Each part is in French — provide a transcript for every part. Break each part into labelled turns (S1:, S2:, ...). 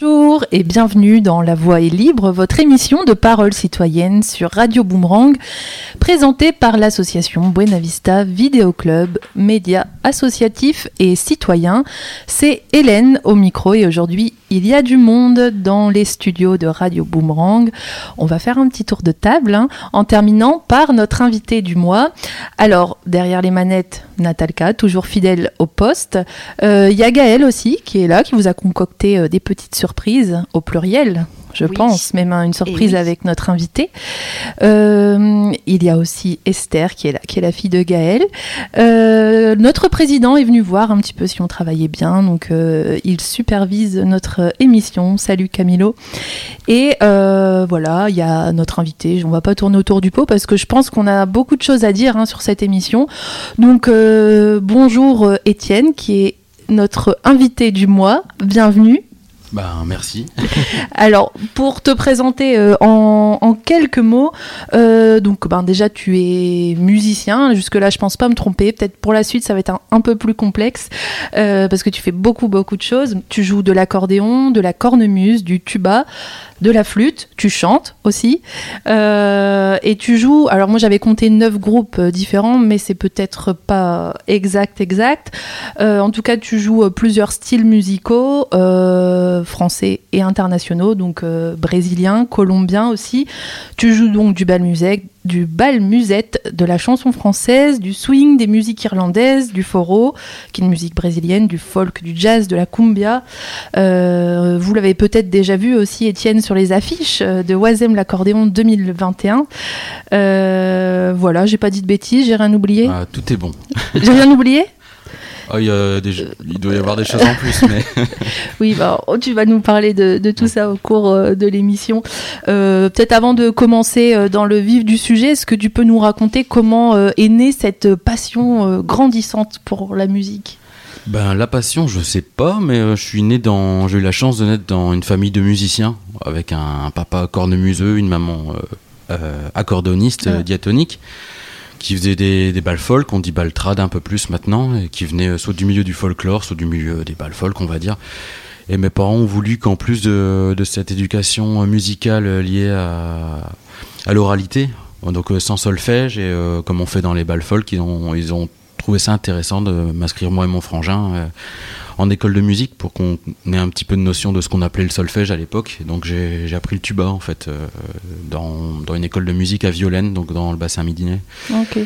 S1: Bonjour et bienvenue dans La Voix est libre, votre émission de parole citoyenne sur Radio Boomerang, présentée par l'association Buena Vista Vidéo Club, média associatif et citoyen. C'est Hélène au micro et aujourd'hui il y a du monde dans les studios de Radio Boomerang. On va faire un petit tour de table hein, en terminant par notre invité du mois. Alors derrière les manettes, Natalka, toujours fidèle au poste. Euh, Il y a Gaël aussi qui est là, qui vous a concocté euh, des petites surprises au pluriel je
S2: Oui.
S1: pense, même une surprise
S2: oui.
S1: avec notre invité. Euh, il y a aussi Esther qui est là, qui est la fille de Gaël. Euh, notre président est venu voir un petit peu si on travaillait bien, donc euh, il supervise notre émission. Salut Camilo. Et voilà, il y a notre invité. On va pas tourner autour du pot parce que je pense qu'on a beaucoup de choses à dire hein, sur cette émission. Donc bonjour Étienne qui est notre invité du mois. Bienvenue.
S3: Ben merci.
S1: Alors, pour te présenter euh, en, quelques mots, euh, donc ben, déjà tu es musicien, jusque-là je pense pas me tromper, peut-être pour la suite ça va être un, peu plus complexe, euh, parce que tu fais beaucoup beaucoup de choses, tu joues de l'accordéon, de la cornemuse, du tuba, de la flûte, tu chantes aussi, et tu joues, alors moi j'avais compté neuf groupes différents, mais c'est peut-être pas exact exact, en tout cas tu joues plusieurs styles musicaux, euh, français et internationaux, donc euh, brésiliens, colombiens aussi, tu joues donc du bal musette, du bal musette, de la chanson française, du swing, des musiques irlandaises, du foro, qui est une musique brésilienne, du folk, du jazz, de la cumbia. Euh, vous l'avez peut-être déjà vu aussi, Étienne, sur les affiches euh, de Oisem l'accordéon 2021. Euh, voilà, j'ai pas dit de bêtises, j'ai rien oublié.
S3: Ah, tout est bon.
S1: J'ai rien oublié?
S3: Ah, il, y a des- il doit y avoir des choses en plus, mais
S1: Oui, bah, oh, tu vas nous parler de, de tout ça au cours euh, de l'émission. Euh, Peut-être avant de commencer euh, dans le vif du sujet, est-ce que tu peux nous raconter comment euh, est née cette passion euh, grandissante pour la musique?
S3: Ben la passion, je sais pas, mais euh, je suis né dans, j'ai eu la chance de naître dans une famille de musiciens avec un, papa cornemuseux, une maman euh, euh, accordéoniste euh,
S1: Ah.
S3: diatonique qui faisait des, des folk, on dit balles trad un peu plus maintenant, et qui venait euh, soit du milieu du folklore, soit du milieu des balles folk, on va dire. Et mes parents ont voulu qu'en plus de, de cette éducation euh, musicale euh, liée à, à l'oralité, donc sans solfège, et comme on fait dans les balles folk, ils ont trouvé ça intéressant de m'inscrire moi et mon frangin euh, en école de musique pour qu'on ait un petit peu de notion de ce qu'on appelait le solfège à l'époque. Donc j'ai appris le tuba en fait euh, dans, dans une école de musique à Violaine, donc dans le bassin midinais.
S1: Ok.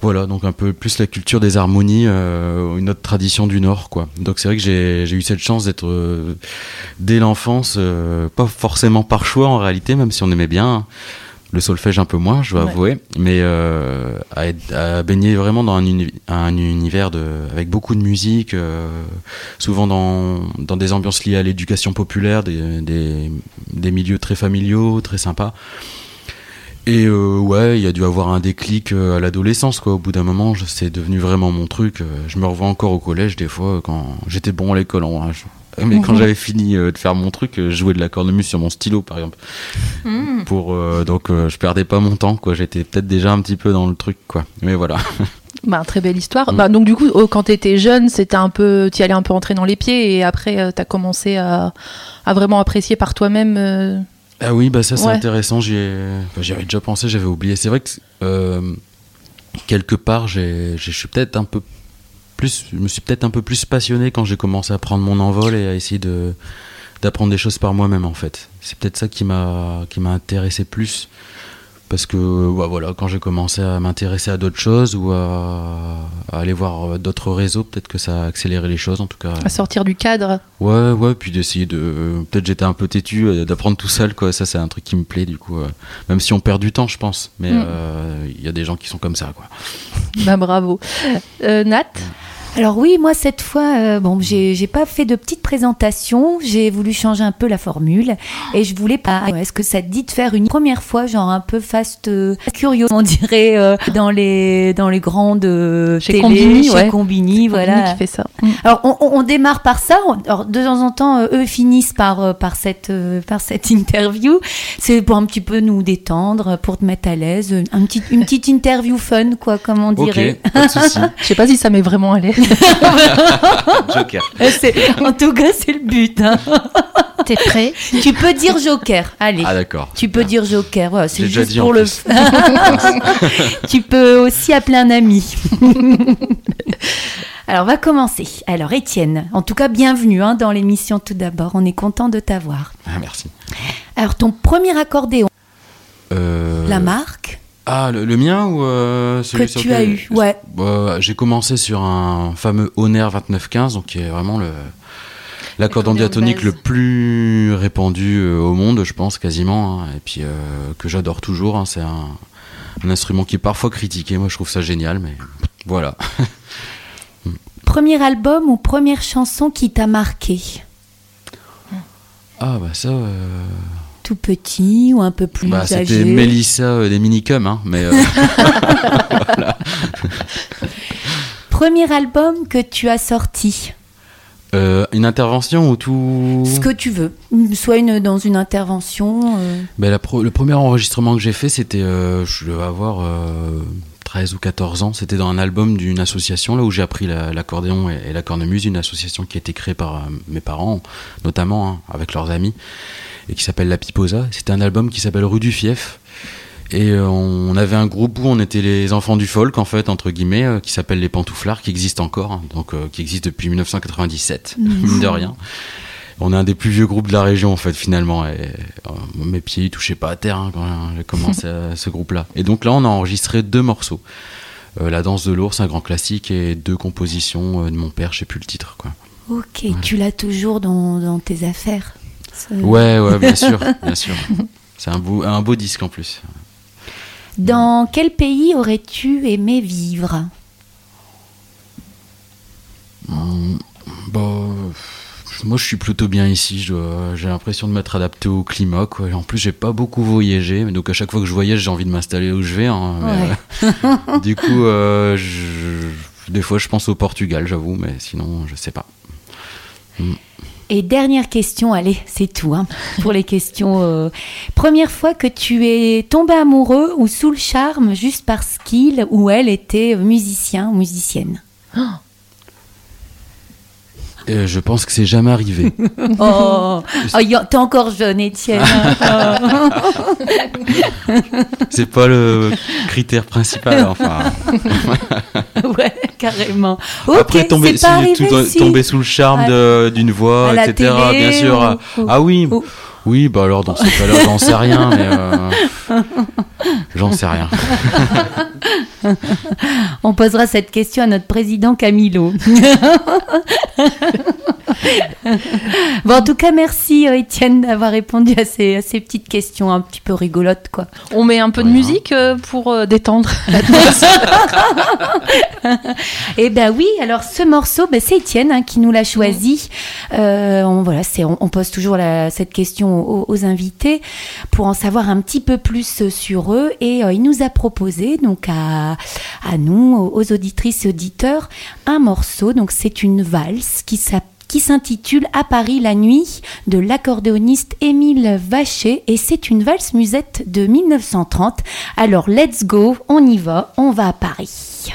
S3: Voilà, donc un peu plus la culture des harmonies, euh, une autre tradition du Nord, quoi. Donc c'est vrai que j'ai eu cette chance d'être dès l'enfance, pas forcément par choix en réalité, même si on aimait bien hein. Le solfège un peu moins, je dois
S1: Ouais.
S3: avouer, mais euh, à, être- à baigner vraiment dans un, uni- un univers de, avec beaucoup de musique, euh, souvent dans, dans des ambiances liées à l'éducation populaire, des, des, des milieux très familiaux, très sympas. Et euh, ouais, il y a dû avoir un déclic à l'adolescence, quoi. Au bout d'un moment, c'est devenu vraiment mon truc. Je me revois encore au collège, des fois, quand j'étais bon à l'école, en. Je- Mais quand j'avais fini euh, de faire mon truc, euh, je jouais de la cornemuse sur mon stylo, par exemple. Pour, euh, donc, euh, je perdais pas mon temps, quoi. J'étais peut-être déjà un petit peu dans le truc, quoi. Mais voilà.
S1: Bah, très belle histoire.
S3: Mm.
S1: Bah, donc du coup, oh, quand tu étais jeune, c'était un peu, tu allais un peu entrer dans les pieds et après, tu as commencé à, à vraiment apprécier par toi-même. euh,
S3: Ah oui, bah ça c'est
S1: Ouais.
S3: intéressant. J'y ai- bah, avais déjà pensé, j'avais oublié. C'est vrai que euh, quelque part, je suis peut-être un peu plus, je me suis peut-être un peu plus passionné quand j'ai commencé à prendre mon envol et à essayer de d'apprendre des choses par moi-même en fait. C'est peut-être ça qui m'a qui m'a intéressé plus parce que bah, voilà, quand j'ai commencé à m'intéresser à d'autres choses ou à, à aller voir euh, d'autres réseaux, peut-être que ça a accéléré les choses en tout cas.
S1: à sortir du cadre.
S3: Ouais, ouais, puis d'essayer de. Peut-être j'étais un peu têtu, euh, d'apprendre tout seul, quoi. Ça, c'est un truc qui me plaît, du coup. euh, Même si on perd du temps, je pense. Mais
S1: Mm.
S3: euh, il y a des gens qui sont comme ça, quoi.
S1: Bah, bravo. Euh, Nat?
S2: Alors oui, moi cette fois, euh, bon, j'ai j'ai pas fait de petite présentation, j'ai voulu changer un peu la formule et je voulais pas. Est-ce que ça te dit de faire une première fois, genre un peu fast, euh, curieux, on dirait euh, dans les dans les grandes euh,
S1: Chez
S2: télé,
S1: Combini,
S2: chez
S1: ouais.
S2: Combini, voilà.
S1: qui fait ça.
S2: Alors on, on- on démarre par ça. Alors de temps en temps, euh, eux finissent par euh, par cette euh, par cette interview. C'est pour un petit peu nous détendre, pour te mettre à l'aise, un petit une petite interview fun quoi, comme on dirait.
S3: Ok, pas de souci.
S1: Je sais pas si ça m'est vraiment à l'aise.
S3: Joker.
S2: C'est- En tout cas, c'est le but. hein.
S1: T'es prêt?
S2: Tu peux dire Joker. Allez.
S3: Ah d'accord.
S2: Tu peux dire Joker, voilà, c'est
S3: déjà
S2: juste
S3: en
S2: pour le.
S3: plus.
S2: tu peux aussi appeler un ami. Alors, on va commencer. Alors, Étienne, en tout cas, bienvenue hein, dans l'émission tout d'abord. On est content de t'avoir.
S3: Ah, merci.
S2: Alors, ton premier accordéon,
S3: Euh,
S2: la marque
S3: Ah, le, le mien ou euh, celui
S2: que
S3: sur
S2: tu as eu. Ouais.
S3: Bah, J'ai commencé sur un fameux Honor 2915, donc qui est vraiment le
S1: de
S3: diatonique le plus répandu euh, au monde, je pense quasiment, hein, et puis euh, que j'adore toujours. hein, C'est un, un instrument qui est parfois critiqué. Moi, je trouve ça génial, mais voilà.
S2: Premier album ou première chanson qui t'a marqué?
S3: Ah bah ça.
S2: Tout petit ou un peu plus
S3: bah,
S2: âgé
S3: c'était Mélissa euh, des Minicums, hein, mais euh,
S2: Premier album que tu as sorti
S3: euh, une intervention ou tout?
S2: Ce que tu veux. Soit une, dans une intervention. euh,
S3: Ben, la pro- le premier enregistrement que j'ai fait, c'était, euh, je devais avoir euh, 13 ou 14 ans. C'était dans un album d'une association là où j'ai appris la- l'accordéon et, et la cornemuse, une association qui a été créée par mes parents, notamment hein, avec leurs amis, et qui s'appelle La Piposa. C'était un album qui s'appelle Rue du Fief. Et euh, on avait un groupe où on était les enfants du folk, en fait, entre guillemets, euh, qui s'appelle Les Pantouflards, qui existe encore, hein, donc euh, qui existe depuis 1997, mine de rien. On est un des plus vieux groupes de la région, en fait, finalement. Et mes pieds, ils touchaient pas à terre hein, quand j'ai commencé ce groupe-là. Et donc là, on a enregistré deux morceaux. La danse de l'ours, un grand classique, et deux compositions de mon père, je sais plus le titre, quoi.
S2: Ok, tu l'as toujours dans, dans tes affaires.
S3: Ouais, ouais, bien sûr, bien sûr. C'est un beau, un beau disque en plus.
S2: Dans quel pays aurais-tu aimé vivre?
S3: Hum, bah, moi, je suis plutôt bien ici. J'ai l'impression de m'être adapté au climat. Quoi. En plus, j'ai pas beaucoup voyagé. Donc, à chaque fois que je voyage, j'ai envie de m'installer où je vais. hein. Mais, euh, du coup, euh, je- des fois, je pense au Portugal, j'avoue. Mais sinon, je sais pas.
S2: Et dernière question, allez, c'est tout hein, pour les questions. euh. Première fois que tu es tombé amoureux ou sous le charme juste parce qu'il ou elle était musicien ou musicienne?
S3: Et je pense que c'est jamais arrivé.
S2: Oh, oh, t'es encore jeune, Étienne. hein.
S3: c'est pas le critère principal. Enfin,
S2: ouais, carrément.
S3: Après, tomber,
S2: c'est pas
S3: si-
S2: arrivé,
S3: tout-
S2: si.
S3: tomber sous le charme d'une voix,
S2: à
S3: etc.
S2: télé
S3: bien sûr. ah-
S2: ou-
S3: ah oui.
S2: ou-
S3: Oui, bah alors dans ce cas-là, j'en sais rien, mais euh, j'en sais rien.
S2: On posera cette question à notre président Camilo. bon, en tout cas, merci euh, Étienne d'avoir répondu à ces, à ces petites questions un petit peu rigolotes, quoi.
S1: On met un peu de
S3: Ouais, hein.
S1: musique euh, pour euh, détendre.
S2: Eh ben oui, alors ce morceau, ben, c'est Étienne hein, qui nous l'a choisi. Euh, on, voilà, c'est, on, on pose toujours la- cette question aux, aux invités pour en savoir un petit peu plus sur eux. Et euh, il nous a proposé, donc à, à nous, aux, aux auditrices et auditeurs, un morceau. Donc c'est une valse qui s'appelle qui s'intitule À Paris la nuit de l'accordéoniste Émile Vacher et c'est une valse musette de 1930. Alors let's go, on y va, on va à Paris.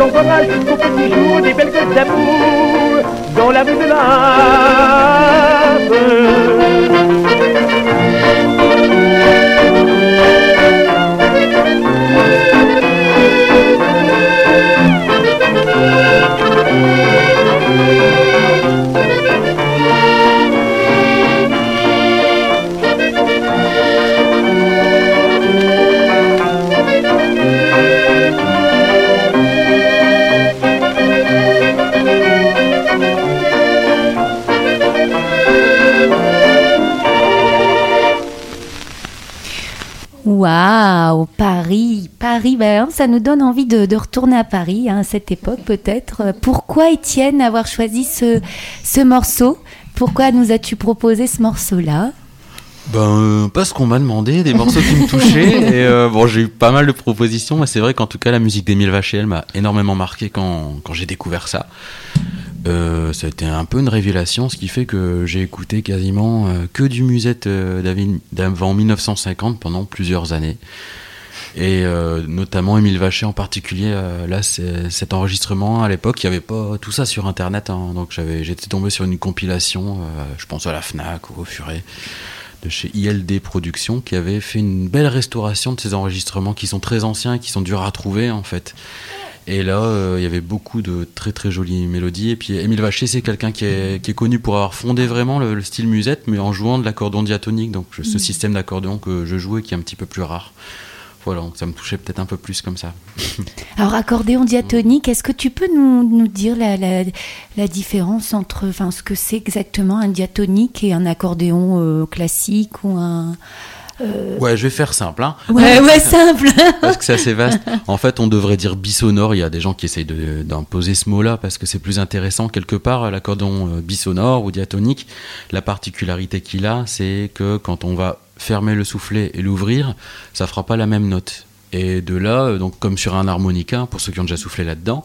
S4: Servons l'encourage jusqu'au petit jour des belles gosses d'amour dans la rue de
S2: Waouh, Paris, Paris, ben, ça nous donne envie de, de retourner à Paris hein, à cette époque peut-être. Pourquoi Étienne avoir choisi ce, ce morceau? Pourquoi nous as-tu proposé ce morceau-là?
S3: Ben, euh, parce qu'on m'a demandé des morceaux qui me touchaient. et euh, bon, j'ai eu pas mal de propositions, mais c'est vrai qu'en tout cas, la musique d'Émile Vacher, elle m'a énormément marqué quand, quand j'ai découvert ça. Euh, ça a été un peu une révélation, ce qui fait que j'ai écouté quasiment euh, que du musette euh, d'avant 1950 pendant plusieurs années. Et euh, notamment Émile Vacher en particulier, euh, là, cet enregistrement, à l'époque, il n'y avait pas tout ça sur Internet, hein, donc j'avais, j'étais tombé sur une compilation, euh, je pense à la FNAC ou au Furet, de chez ILD Productions, qui avait fait une belle restauration de ces enregistrements qui sont très anciens et qui sont durs à trouver, en fait. Et là, euh, il y avait beaucoup de très très jolies mélodies. Et puis Émile Vacher, c'est quelqu'un qui est, qui est connu pour avoir fondé vraiment le, le style musette, mais en jouant de l'accordéon diatonique, donc ce système d'accordéon que je jouais qui est un petit peu plus rare. Voilà, donc ça me touchait peut-être un peu plus comme ça.
S2: Alors, accordéon diatonique, est-ce que tu peux nous, nous dire la, la, la différence entre enfin, ce que c'est exactement un diatonique et un accordéon euh, classique ou un.
S3: Ouais, je vais faire simple, hein,
S2: Ouais, ouais, simple
S3: parce que c'est assez vaste. En fait, on devrait dire bisonore. Il y a des gens qui essayent d'imposer ce mot-là parce que c'est plus intéressant quelque part. L'accordéon euh, bisonore ou diatonique, la particularité qu'il a, c'est que quand on va fermer le soufflet et l'ouvrir, ça fera pas la même note. Et de là, euh, donc comme sur un harmonica, pour ceux qui ont déjà soufflé là-dedans,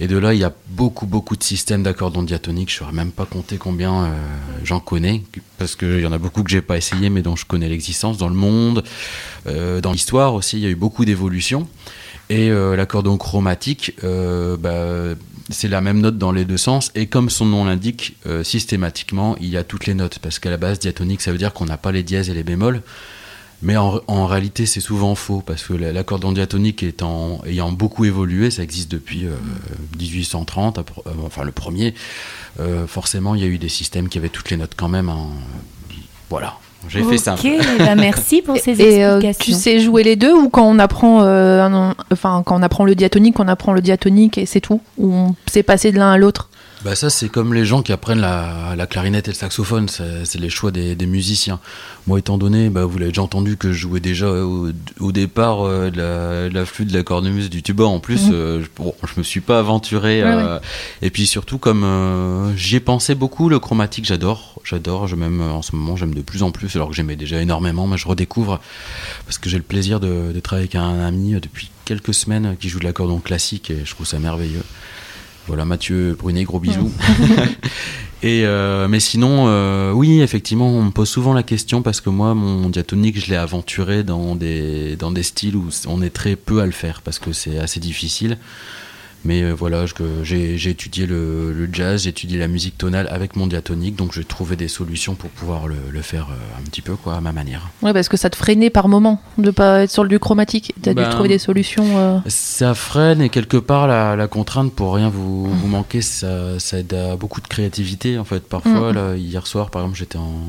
S3: et de là, il y a beaucoup, beaucoup de systèmes d'accordéon diatonique. Je ne saurais même pas compter combien euh, j'en connais, parce qu'il y en a beaucoup que j'ai pas essayé, mais dont je connais l'existence dans le monde, euh, dans l'histoire aussi. Il y a eu beaucoup d'évolutions. Et euh, l'accordéon chromatique, euh, bah, c'est la même note dans les deux sens. Et comme son nom l'indique, euh, systématiquement, il y a toutes les notes. Parce qu'à la base, diatonique, ça veut dire qu'on n'a pas les dièses et les bémols. Mais en, réalité, c'est souvent faux, parce que la- l'accordéon diatonique étant, ayant beaucoup évolué, ça existe depuis euh, 1830, appro- euh, enfin le premier, forcément, il y a eu des systèmes qui avaient toutes les notes quand même. hein. Voilà, j'ai fait ça.
S2: Ok, ben merci pour ces
S1: Et euh,
S2: explications.
S1: tu sais jouer les deux ou quand on apprend, euh, un- enfin quand on apprend le diatonique, on apprend le diatonique et c'est tout? Ou on s'est passé de l'un à l'autre?
S3: Bah ça c'est comme les gens qui apprennent la, la clarinette et le saxophone, c'est les choix des, des musiciens. Moi étant donné, bah, vous l'avez déjà entendu que je jouais déjà au, au départ euh, de, la, de la flûte, de la cornemuse, du tuba en plus,
S1: Mhm.
S3: euh, je, bon, je me suis pas aventuré.
S1: Ouais,
S3: euh, Et puis surtout comme j'y ai pensé beaucoup, le chromatique j'adore, j'adore, je même en ce moment j'aime de plus en plus alors que j'aimais déjà énormément, mais je redécouvre parce que j'ai le plaisir de, de travailler avec un ami depuis quelques semaines qui joue de l'accordéon classique et je trouve ça merveilleux. Voilà, Mathieu Brunet, gros bisous. Et euh, mais sinon, euh, oui, effectivement, on me pose souvent la question parce que moi, mon diatonique, je l'ai aventuré dans des dans des styles où on est très peu à le faire parce que c'est assez difficile. Mais euh, voilà, j'ai étudié le, le jazz, j'ai étudié la musique tonale avec mon diatonique, donc j'ai trouvé des solutions pour pouvoir le, le faire euh, un petit peu quoi, à ma manière.
S1: Ouais, parce que ça te freinait par moment de pas être sur le du chromatique. T'as
S3: Ben,
S1: dû trouver des solutions. euh,
S3: Ça freine et quelque part la, la contrainte pour rien vous, vous manquer, ça, ça aide à beaucoup de créativité en fait. Parfois,
S1: Mhm.
S3: là, hier soir par exemple, j'étais en,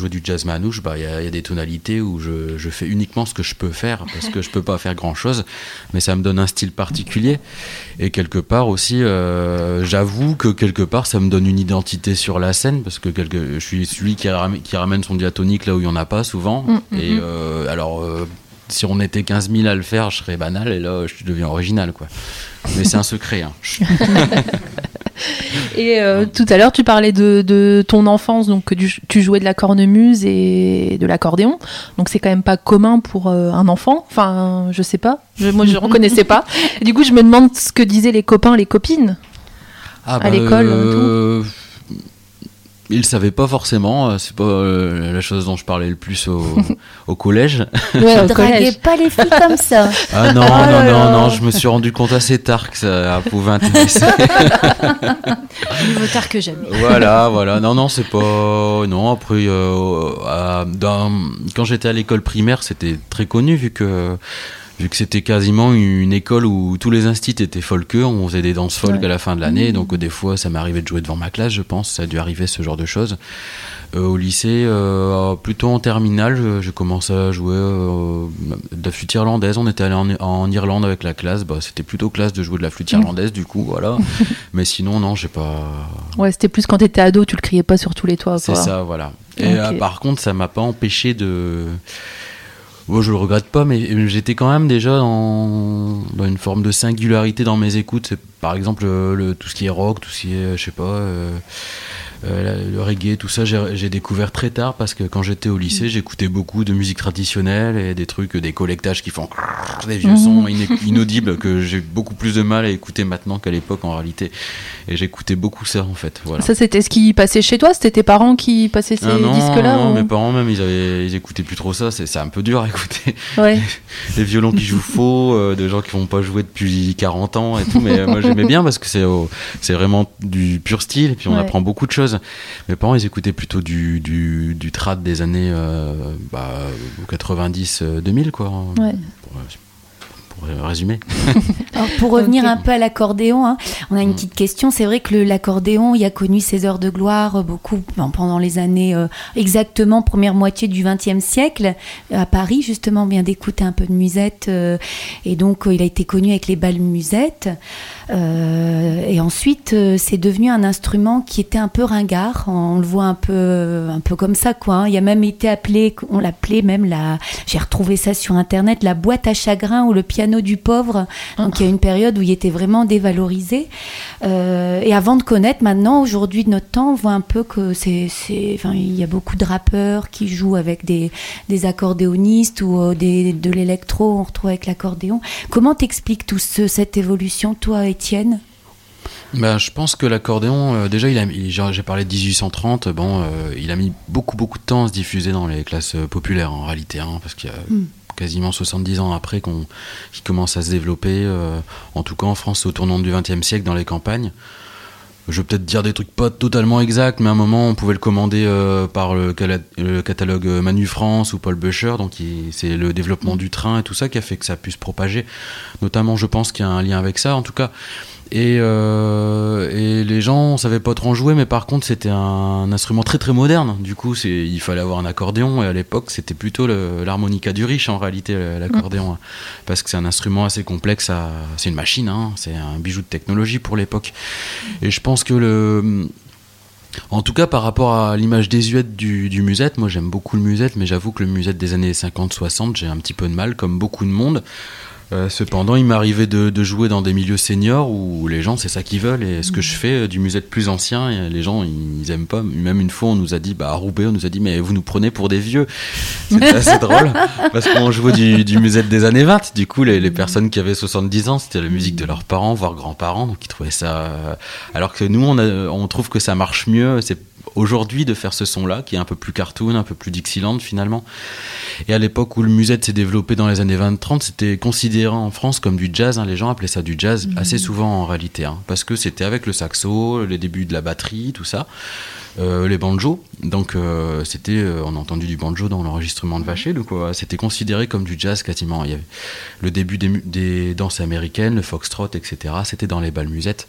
S3: jouer du jazz manouche, bah, il y, a- il y a des tonalités où je, je fais uniquement ce que je peux faire, parce que je peux pas faire grand chose, mais ça me donne un style particulier. Et quelque part aussi, euh, j'avoue que quelque part, ça me donne une identité sur la scène, parce que quelque, je suis celui qui ramène son diatonique là où il y en a pas souvent.
S1: Mm, mm,
S3: et
S1: mm.
S3: euh, alors, euh, si on était 15 000 à le faire, je serais banal, et là, je deviens original, quoi. Mais c'est un secret. Hein.
S1: Et euh, tout à l'heure, tu parlais de, de ton enfance, donc que tu, jouais de la cornemuse et de l'accordéon. Donc c'est quand même pas commun pour euh, un enfant. Enfin, je sais pas. Je, moi, je reconnaissais pas. Et du coup, je me demande ce que disaient les copains, les copines.
S3: Ah,
S1: À l'école,
S3: euh, Ils savaient pas forcément, euh, c'est pas euh, la chose dont je parlais le plus au, au collège.
S1: Ouais, au
S2: Draguez
S1: collège.
S2: pas les filles comme ça.
S3: Ah non,
S1: Oh
S3: non, non, non, je me suis rendu compte assez tard que ça pouvait intéresser.
S5: Il vaut tard que jamais.
S3: voilà, voilà. Non, non, c'est pas. Non, après, euh, dans- quand j'étais à l'école primaire, c'était très connu vu que. Vu que c'était quasiment une école où tous les instituts étaient folkeux, on faisait des danses folk
S1: Ouais.
S3: à la fin de l'année, donc euh, des fois ça m'arrivait de jouer devant ma classe, je pense, ça a dû arriver ce genre de choses. Euh, au lycée, euh, plutôt en terminale, je, je commençais à jouer euh, de la flûte irlandaise. On était allé en, en Irlande avec la classe, bah, c'était plutôt classe de jouer de la flûte irlandaise, du coup, voilà. Mais sinon, non, j'ai pas.
S1: Ouais, c'était plus quand t'étais ado, tu le criais pas sur tous les toits.
S3: C'est ça, voilà. Et par contre, ça m'a pas empêché de. Bon, je le regrette pas, mais j'étais quand même déjà dans, dans une forme de singularité dans mes écoutes. Par exemple, le, le- tout ce qui est rock, tout ce qui est, je sais pas, euh, euh, le reggae, tout ça, j'ai, découvert très tard parce que quand j'étais au lycée, j'écoutais beaucoup de musique traditionnelle et des trucs, des collectages qui font des vieux
S1: Mhm.
S3: sons inaudibles que j'ai beaucoup plus de mal à écouter maintenant qu'à l'époque en réalité. Et j'écoutais beaucoup ça en fait. Voilà.
S1: Ça, c'était ce qui passait chez toi? C'était tes parents qui passaient ces
S3: Ah
S1: disques-là
S3: non,
S1: ou-
S3: mes parents même ils avaient ils écoutaient plus trop ça c'est un peu dur à écouter
S1: Ouais.
S3: des violons qui jouent faux euh, de gens qui vont pas jouer depuis 40 ans et tout mais euh, moi j'aimais bien parce que c'est c'est vraiment du pur style et puis on
S1: Ouais.
S3: apprend beaucoup de choses mes parents ils écoutaient plutôt du du, du trad des années euh, bah, 90 euh, 2000 quoi
S1: Ouais.
S3: pour, pour résumer
S2: Alors, pour revenir un peu à l'accordéon, hein, on a une petite question. C'est vrai que l'accordéon, il a connu ses heures de gloire euh, beaucoup ben, pendant les années euh, exactement première moitié du XXe siècle à Paris. Justement, on vient d'écouter un peu de musette euh, et donc euh, il a été connu avec les balles musettes. Euh, et ensuite, euh, c'est devenu un instrument qui était un peu ringard. On le voit un peu, un peu comme ça, quoi. hein. Il a même été appelé, on l'appelait même la. J'ai retrouvé ça sur internet, la boîte à chagrin ou le piano du pauvre. Donc il y a une période où il était vraiment dévalorisé. Euh, et avant de connaître, maintenant, aujourd'hui de notre temps, on voit un peu que c'est, enfin, il y a beaucoup de rappeurs qui jouent avec des, des accordéonistes ou des, de l'électro, on retrouve avec l'accordéon. Comment t'expliques tout ce, cette évolution, toi,
S3: Ben, je pense que l'accordéon, euh, déjà, il a, il- j'ai parlé de 1830, bon, euh, il a mis beaucoup, beaucoup de temps à se diffuser dans les classes euh, populaires en réalité, hein, parce qu'il y a
S2: Mm.
S3: quasiment 70 ans après qu'on, qu'il commence à se développer, euh, en tout cas en France, au tournant du XXe siècle, dans les campagnes. Je vais peut-être dire des trucs pas totalement exacts, mais à un moment, on pouvait le commander euh, par le, catalogue Manu France ou Paul Becher, donc c'est le développement du train et tout ça qui a fait que ça a pu se propager. Notamment, je pense qu'il y a un lien avec ça, en tout cas. Et, euh, et les gens savaient pas trop en jouer, mais par contre c'était un instrument très très moderne. Du coup, c'est, il fallait avoir un accordéon, et à l'époque c'était plutôt l'harmonica du riche en réalité, l'accordéon, hein. parce que c'est un instrument assez complexe. À, c'est une machine, hein, c'est un bijou de technologie pour l'époque. Et je pense que le en tout cas, par rapport à l'image désuète du, du musette, moi j'aime beaucoup le musette, mais j'avoue que le musette des années 50-60, j'ai un petit peu de mal, comme beaucoup de monde. Euh, cependant, il m'arrivait de, de jouer dans des milieux seniors où les gens, c'est ça qu'ils veulent. Et ce que je fais euh, du musette plus ancien, et les gens, ils, ils aiment pas. Même une fois, on nous a dit, bah, à Roubaix, on nous a dit, mais vous nous prenez pour des vieux. C'était assez drôle. Parce qu'on jouait du, du musette des années 20. Du coup, les, les personnes qui avaient 70 ans, c'était la musique de leurs parents, voire grands-parents. Donc, ils trouvaient ça. euh, Alors que nous, on, a- on trouve que ça marche mieux. C'est aujourd'hui de faire ce son-là, qui est un peu plus cartoon, un peu plus Dixieland finalement. Et à l'époque où le musette s'est développé dans les années 20-30, c'était considéré en France comme du jazz. hein. Les gens appelaient ça du jazz assez souvent en réalité, hein, parce que c'était avec le saxo, les débuts de la batterie, tout ça. Euh, les banjos, donc euh, c'était, euh, on a entendu du banjo dans l'enregistrement de Vacher, donc c'était considéré comme du jazz quasiment. Il y avait le début des danses américaines, le foxtrot, etc. C'était dans les balles musettes.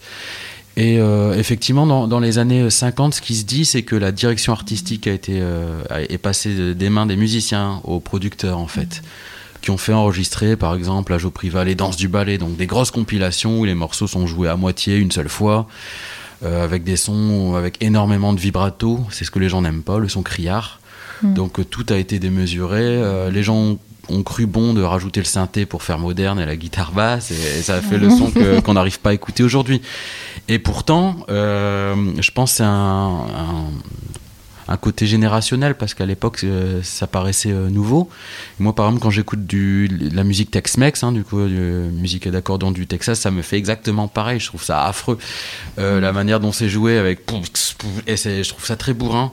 S3: Et euh, effectivement, dans, dans les années 50, ce qui se dit, c'est que la direction artistique a été euh, est passée des mains des musiciens aux producteurs, en fait, qui ont fait enregistrer, par exemple, à Jopriva, les danses du ballet, donc des grosses compilations où les morceaux sont joués à moitié une seule fois, euh, avec des sons avec énormément de vibrato. C'est ce que les gens n'aiment pas, le son criard.
S1: Mm.
S3: Donc euh, tout a été démesuré. Euh, les gens ont, cru bon de rajouter le synthé pour faire moderne et la guitare basse, et, et ça a fait le son qu'on n'arrive pas à écouter aujourd'hui. Et pourtant, euh, je pense que c'est un, un, côté générationnel parce qu'à l'époque euh, ça paraissait euh, nouveau. Moi par exemple quand j'écoute du la musique Tex-Mex, hein, du coup musique d'accordéon du Texas, ça me fait exactement pareil. Je trouve ça affreux la manière dont c'est joué avec et je trouve ça très bourrin.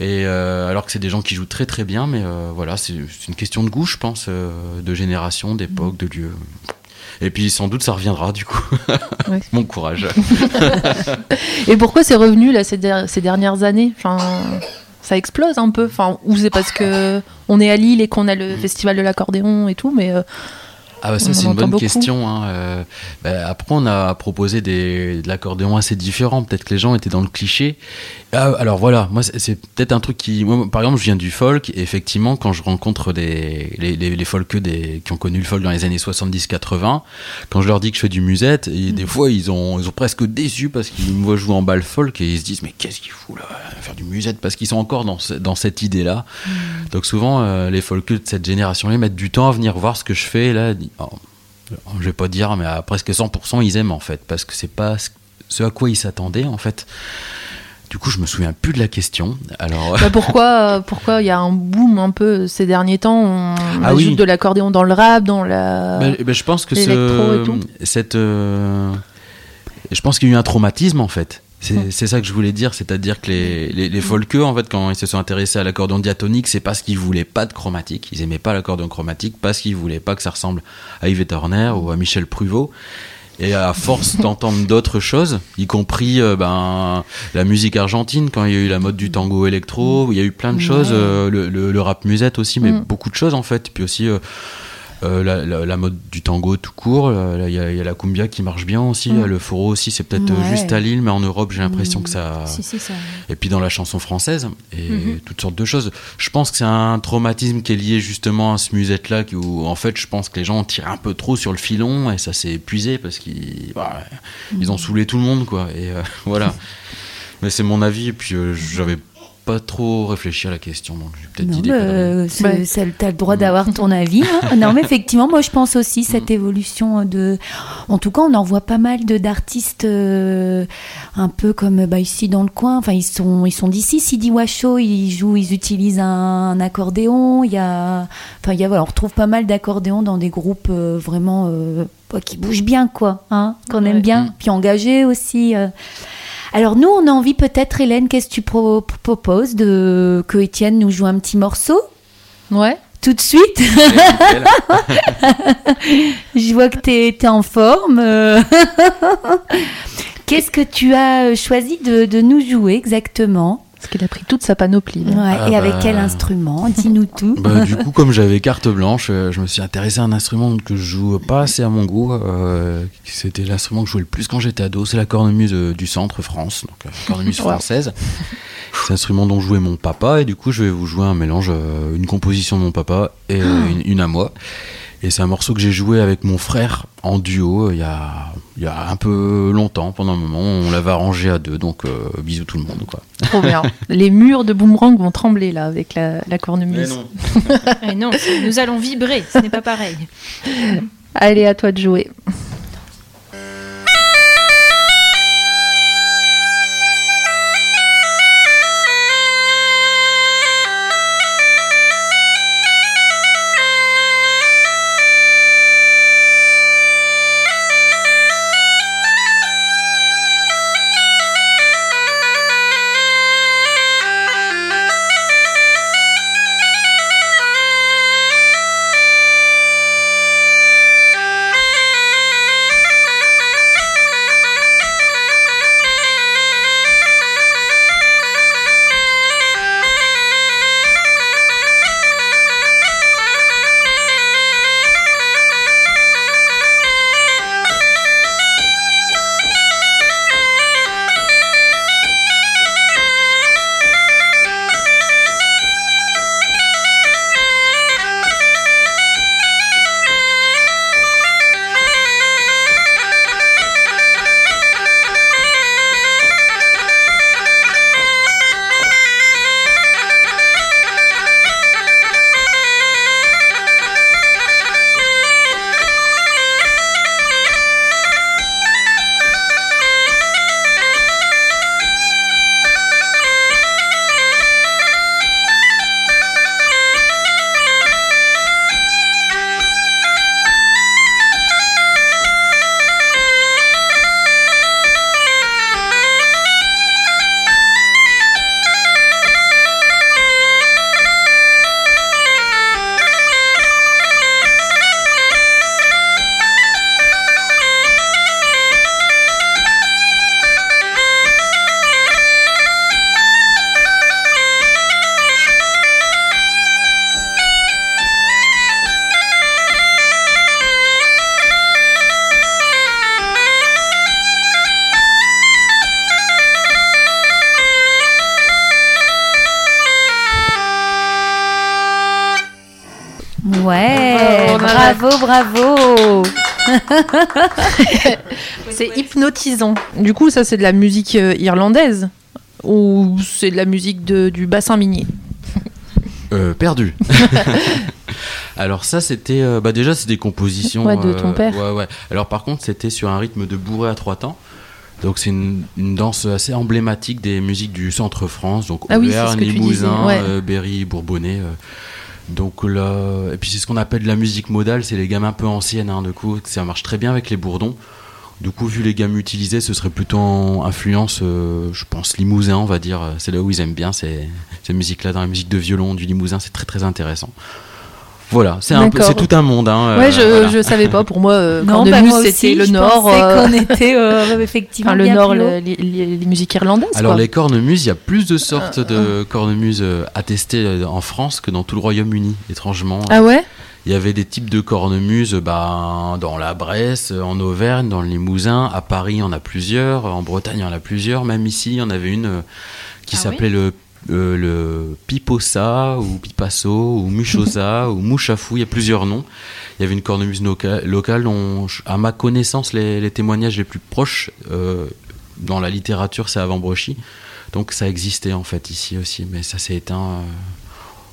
S3: Et alors que c'est des gens qui jouent très très bien, mais voilà c'est une question de goût je pense, de génération, d'époque, de lieu. Et puis sans doute ça reviendra du coup.
S1: Ouais.
S3: Bon courage.
S1: Et pourquoi c'est revenu là ces, der- ces dernières années? Enfin, ça explose un peu. Enfin, ou c'est parce que on est à Lille et qu'on a le festival de l'accordéon et tout, mais euh,
S3: Ah bah ça c'est une bonne
S1: beaucoup.
S3: question. Hein. euh, bah, après on a proposé des, de l'accordéon assez différent. Peut-être que les gens étaient dans le cliché. Ah, alors voilà, moi c'est peut-être un truc qui... Moi, par exemple je viens du folk et effectivement quand je rencontre des, les, les, les folkeux des, qui ont connu le folk dans les années 70-80, quand je leur dis que je fais du musette, et
S1: Mm.
S3: des fois ils ont, ils ont presque déçu parce qu'ils me voient jouer en bal folk et ils se disent mais qu'est-ce qu'il fout là faire du musette? Parce qu'ils sont encore dans, ce- dans cette idée-là.
S1: Mm.
S3: Donc souvent euh, les folkeux de cette génération-là mettent du temps à venir voir ce que je fais là. Je vais pas dire, mais à presque 100%, ils aiment en fait, parce que c'est pas ce- à quoi ils s'attendaient en fait. Du coup, je me souviens plus de la question. Alors,
S1: bah, pourquoi euh, pourquoi il y a un boom un peu ces derniers temps? On
S3: Ah
S1: ajoute
S3: oui.
S1: de l'accordéon dans le rap, dans la.
S3: Ben, ben, je pense que ce, cette, euh, je pense qu'il y a eu un traumatisme en fait. C'est
S1: Hmm.
S3: c'est ça que je voulais dire, c'est-à-dire que les, les, les folkeux, en fait, quand ils se sont intéressés à l'accordéon diatonique, c'est parce qu'ils voulaient pas de chromatique. Ils aimaient pas l'accordéon chromatique parce qu'ils voulaient pas que ça ressemble à Yves Turner ou à Michel Pruvot. Et à force d'entendre d'autres choses, y compris euh, ben, la musique argentine, quand il y a eu la mode du tango électro, il y a eu plein de choses, euh, le, le- le rap musette aussi, mais
S1: Mm.
S3: beaucoup de choses en fait. Puis aussi euh, euh, la, la- la mode du tango tout court, euh, il y, a- il y a la cumbia qui marche bien aussi,
S1: Mm.
S3: le foro aussi, c'est peut-être euh,
S2: Ouais.
S3: juste à Lille, mais en Europe j'ai l'impression
S2: Mm.
S3: que ça...
S5: Si, si, ça.
S3: Et puis dans la chanson française, et
S5: Mhm.
S3: toutes sortes de choses. Je pense que c'est un traumatisme qui est lié justement à ce musette-là, où en fait je pense que les gens ont tiré un peu trop sur le filon et ça s'est épuisé parce qu'ils bah, ils ont saoulé tout le monde, quoi. Et euh, voilà. Mais c'est mon avis, et puis euh, j'avais pas trop réfléchi à la question, donc j'ai peut-être
S2: Non,
S3: dit des
S2: bah, euh, t'as le droit d'avoir ton avis. hein. Non, mais effectivement, moi je pense aussi cette évolution de. En tout cas, on en voit pas mal de d'artistes euh, un peu comme bah, ici dans le coin. Enfin, ils sont ils sont d'ici. Sidi Washo, ils jouent, ils utilisent un, un accordéon. Il y a, enfin, il y a, voilà, on retrouve pas mal d'accordéons dans des groupes euh, vraiment euh, bah, qui bougent bien, quoi, hein, qu'on aime bien,
S3: Mm.
S2: puis engagés aussi. Alors nous, on a envie peut-être, Hélène, qu'est-ce que tu pro- proposes de que Étienne nous joue un petit morceau?
S1: Ouais.
S2: tout de suite? Je vois que t'es es en forme. euh. Qu'est-ce que tu as choisi de, de nous jouer exactement?
S1: Parce qu'il a pris toute sa panoplie.
S2: Ouais,
S3: Ah
S2: Et avec
S3: bah.
S2: quel instrument Dis-nous tout.
S3: Bah, du coup, comme j'avais carte blanche, euh, je me suis intéressé à un instrument que je joue pas assez à mon goût. euh, C'était l'instrument que je jouais le plus quand j'étais ado. C'est la cornemuse euh, du centre France, donc euh, cornemuse française. C'est l'instrument dont jouait mon papa, et du coup, je vais vous jouer un mélange, une composition de mon papa et une, une à moi. Et c'est un morceau que j'ai joué avec mon frère en duo euh, il y a, il y a un peu longtemps, pendant un moment. On l'avait arrangé à deux, donc euh, bisous tout le monde. Quoi.
S1: Trop bien. Les murs de boomerang vont trembler là avec la, la cornemuse.
S5: Eh non, c'est- nous allons vibrer, ce n'est pas pareil.
S1: Allez, à toi de jouer. C'est hypnotisant. Du coup, ça, c'est de la musique euh, irlandaise ou c'est de la musique de- du bassin minier?
S3: Euh, perdu. Alors ça c'était euh, bah déjà c'est des compositions
S1: Ouais, de ton père.
S3: Ouais ouais. Alors par contre c'était sur un rythme de bourré à trois temps. Donc c'est une, une danse assez emblématique des musiques du centre France, donc
S1: Ah
S3: Auvergne, Limousin, euh, Berry, Bourbonnais. Donc là, et puis c'est ce qu'on appelle la musique modale, c'est les gammes un peu anciennes, hein, du coup ça marche très bien avec les bourdons. Du coup, vu les gammes utilisées, ce serait plutôt en influence, euh, je pense, limousin, on va dire. C'est là où ils aiment bien ces, ces musiques-là, dans la musique de violon du limousin, c'est très très intéressant. Voilà, c'est tout un monde. Hein,
S1: Ouais,
S3: euh,
S1: je,
S3: voilà.
S1: je savais pas. Pour moi, euh,
S2: Non, bah,
S1: c'était le nord. euh,
S2: qu'on était euh, effectivement
S1: Enfin, le nord, les, les- les musiques irlandaises.
S3: Alors
S1: quoi.
S3: les cornemuses, il y a plus de sortes de cornemuses euh, attestées euh, en France que dans tout le Royaume-Uni, étrangement.
S1: Ah ouais?
S3: Il y avait des types de cornemuses bah, dans la Bresse, en Auvergne, dans le Limousin, à Paris, il y en a plusieurs, en Bretagne, il y en a plusieurs, même ici, il y en avait une euh, qui
S5: Ah
S3: s'appelait le, euh, le Piposa, ou Pipasso, ou Muchosa, ou Mouchafou, il y a plusieurs noms. Il y avait une cornemuse loca- locale dont, à ma connaissance, les, les témoignages les plus proches euh, dans la littérature, c'est avant Brochy. Donc ça existait en fait ici aussi, mais ça s'est éteint euh,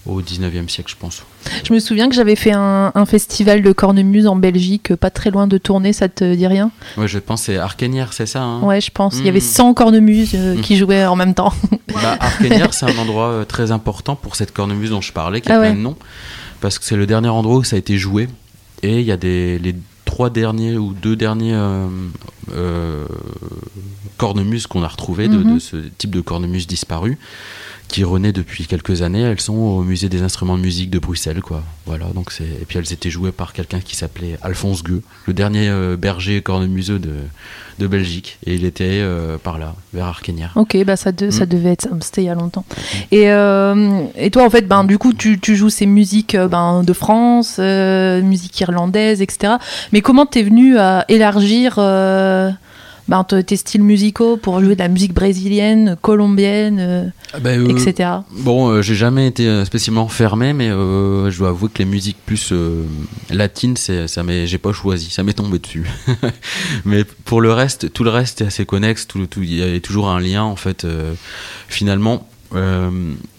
S3: au 19e siècle, je pense.
S1: Je me souviens que j'avais fait un, un festival de cornemuse en Belgique, pas très loin de Tournai, ça te dit rien?
S3: Ouais, je pense c'est Arcanière, c'est ça hein?
S1: Ouais, je pense. Il y avait
S3: Mm.
S1: 100 cornemuses euh,
S3: Mm.
S1: qui jouaient en même temps.
S3: Bah, Arcanière, c'est un endroit euh, très important pour cette cornemuse dont je parlais, qui a
S1: Ah
S3: plein
S1: ouais.
S3: de noms, parce que c'est le dernier endroit où ça a été joué, et il y a des les trois derniers ou deux derniers euh, cornemuses qu'on a retrouvés de,
S1: Mhm.
S3: de ce type de cornemuse disparu qui renaît depuis quelques années. Elles sont au musée des instruments de musique de Bruxelles, quoi. Voilà, donc c'est et puis elles étaient jouées par quelqu'un qui s'appelait Alphonse Gueux, le dernier euh, berger cornemuseux de, de Belgique, et il était euh, par là, vers Arquenière.
S1: Ok, bah ça, de- ça
S3: Mm.
S1: devait être, c'était il y a longtemps. Et, euh, et toi, en fait, ben, du coup, tu, tu joues ces musiques ben, de France, musique irlandaise, etc. Mais comment t'es venu à élargir ben, te- tes styles musicaux pour jouer de la musique brésilienne, colombienne, euh,
S3: Ah ben, euh,
S1: etc.
S3: Bon, euh, j'ai jamais été spécialement fermé, mais euh, je dois avouer que les musiques plus latines, c'est, ça m'est, j'ai pas choisi, ça m'est tombé dessus. mais pour le reste, tout le reste est assez connexe, tout, il y a toujours un lien en fait. finalement, euh,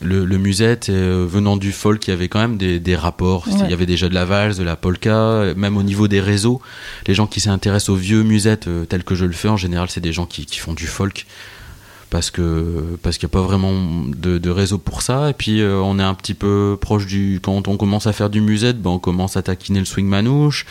S3: le, le musette, euh, venant du folk, il y avait quand même des, des rapports.
S1: Ouais.
S3: Il y avait déjà de la valse, de la polka, même au niveau des réseaux. Les gens qui s'intéressent aux vieux musettes, euh, tels que je le fais, en général, c'est des gens qui, qui font du folk parce que parce qu'il n'y a pas vraiment de, de réseau pour ça et puis euh, on est un petit peu proche du quand on commence à faire du musette ben on commence à taquiner le swing manouche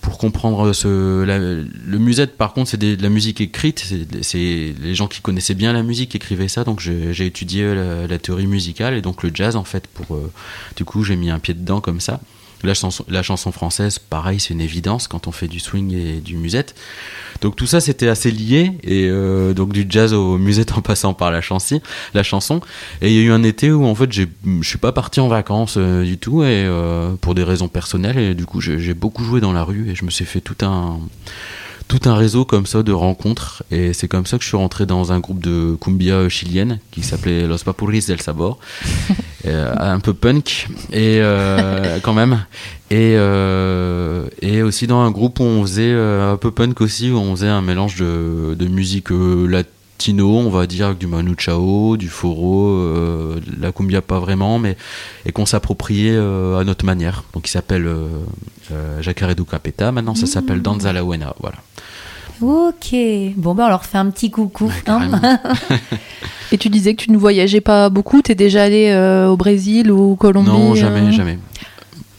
S3: pour comprendre ce la- le musette par contre c'est de la musique écrite. C'est les gens qui connaissaient bien la musique écrivaient ça. Donc j'ai étudié la, la théorie musicale et donc le jazz en fait pour euh, du coup j'ai mis un pied dedans comme ça la chanson, la chanson française, pareil, c'est une évidence quand on fait du swing et du musette. Donc tout ça, c'était assez lié, et euh, donc du jazz au musette en passant par la, chanson. Et il y a eu un été où en fait, je suis pas parti en vacances euh, du tout, et euh, pour des raisons personnelles, et du coup, j'ai beaucoup joué dans la rue, et je me suis fait tout un tout un réseau comme ça de rencontres. Et c'est comme ça que je suis rentré dans un groupe de cumbia chilienne qui s'appelait Los Papurris del Sabor. Euh, un peu punk. Et euh, quand même. Et euh, et aussi dans un groupe où on faisait un peu punk aussi où on faisait un mélange de, de musique euh, latino on va dire du Manu Chao du foro euh, la cumbia pas vraiment mais et qu'on s'appropriait euh, à notre manière donc il s'appelle euh, euh, Jacaredo Capeta maintenant ça s'appelle Danza la Buena voilà
S2: Ok. Bon, ben, on leur fait un petit coucou. hein.
S1: Et tu disais que tu ne voyageais pas beaucoup, t'es déjà allé au Brésil ou au Colombie
S3: non jamais jamais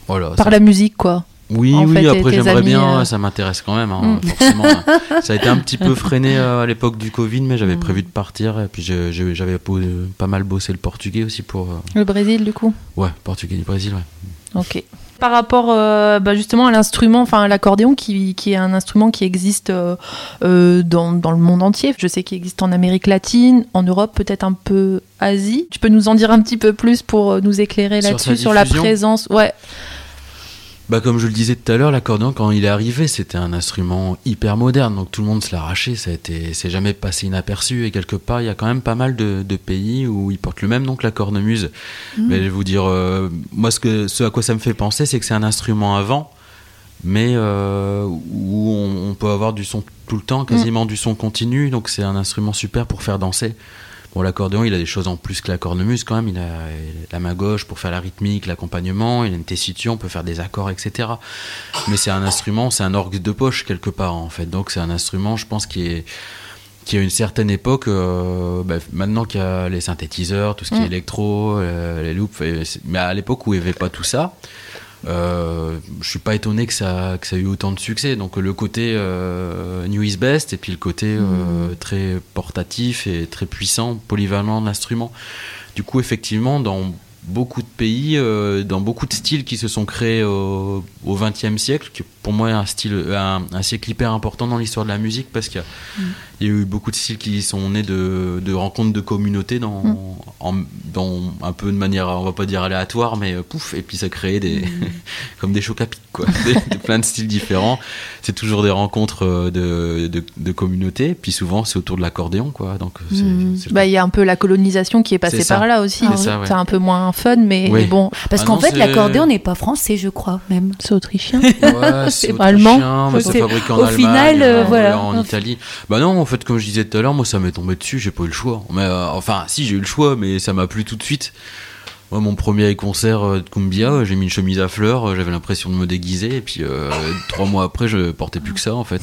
S3: voilà
S1: Par
S3: ça-
S1: la musique, quoi.
S3: Oui,
S1: En
S3: oui,
S1: fait,
S3: après j'aimerais bien,
S1: euh,
S3: ça m'intéresse quand même, hein,
S1: Mm.
S3: forcément. ça a été un petit peu freiné euh, à l'époque du Covid, mais j'avais
S1: Mm.
S3: prévu de partir, et puis j'avais po- pas mal bossé le portugais aussi pour... euh,
S1: Le Brésil, du coup?
S3: Ouais, portugais du Brésil, ouais.
S1: Ok. Par rapport euh, bah, justement à l'instrument, enfin à l'accordéon, qui, qui est un instrument qui existe euh, euh, dans, dans le monde entier. Je sais qu'il existe en Amérique latine, en Europe, peut-être un peu Asie. Tu peux nous en dire un petit peu plus pour euh, nous éclairer
S3: Sur
S1: là-dessus,
S3: sa
S1: sur la présence? Ouais.
S3: Bah comme je le disais tout à l'heure, l'accordéon quand il est arrivé, c'était un instrument hyper moderne, donc tout le monde se l'arrachait, ça a été, c'est jamais passé inaperçu et quelque part il y a quand même pas mal de, de pays où il porte le même nom que la cornemuse. Mais je vais vous dire, euh, moi ce que, ce à quoi ça me fait penser, c'est que c'est un instrument avant mais euh, où on, on peut avoir du son tout le temps, quasiment du son continu. Donc c'est un instrument super pour faire danser. Bon, l'accordéon, il a des choses en plus que la cornemuse quand même. Il a la main gauche pour faire la rythmique, l'accompagnement. Il a une tessiture, on peut faire des accords, etc. Mais c'est un instrument, c'est un orgue de poche quelque part en fait. Donc c'est un instrument, je pense, qui est qui à une certaine époque, euh, bah, maintenant qu'il y a les synthétiseurs, tout ce qui est
S1: Mm.
S3: électro, euh, les c'est- mais à l'époque où il n'y avait pas tout ça, euh, je suis pas étonné que ça, que ça a eu autant de succès. Donc le côté euh, new is best et puis le côté euh, très portatif et très puissant, polyvalent de l'instrument. Du coup, effectivement, dans beaucoup de pays, euh, dans beaucoup de styles qui se sont créés au XXe siècle, qui pour moi un, style, un, un siècle hyper important dans l'histoire de la musique parce qu'il y, a- y a eu beaucoup de styles qui sont nés de, de rencontres de communautés dans, en- dans un peu de manière, on va pas dire aléatoire, mais euh, pouf, et puis ça créait des, comme des chocs à pic, quoi, des, de plein de styles différents. C'est toujours des rencontres euh, de, de, de communautés, puis souvent c'est autour de l'accordéon, quoi. Donc c'est- c'est le
S1: Bah, il y a un peu la colonisation qui est passée par là aussi.
S3: C'est ça, ouais.
S1: C'est un peu moins fun, mais
S3: Oui.
S1: bon,
S2: Parce
S3: Ah
S2: qu'en
S3: non,
S2: fait,
S3: c'est-
S2: l'accordéon n'est pas français, je crois, même.
S1: c'est autrichien.
S3: Ouais, c'est
S1: pas allemand.
S3: c'est fabriqué en
S2: au
S3: Allemagne,
S2: final, euh,
S3: en-
S2: voilà.
S3: en Italie. Bah non, en fait, comme je disais tout à l'heure, moi ça m'est tombé dessus, j'ai pas eu le choix. Mais euh, enfin, si j'ai eu le choix, mais ça m'a plu tout de suite. Moi, mon premier concert euh, de Cumbia, j'ai mis une chemise à fleurs, euh, j'avais l'impression de me déguiser, et puis euh, trois mois après, je portais plus que ça, en fait.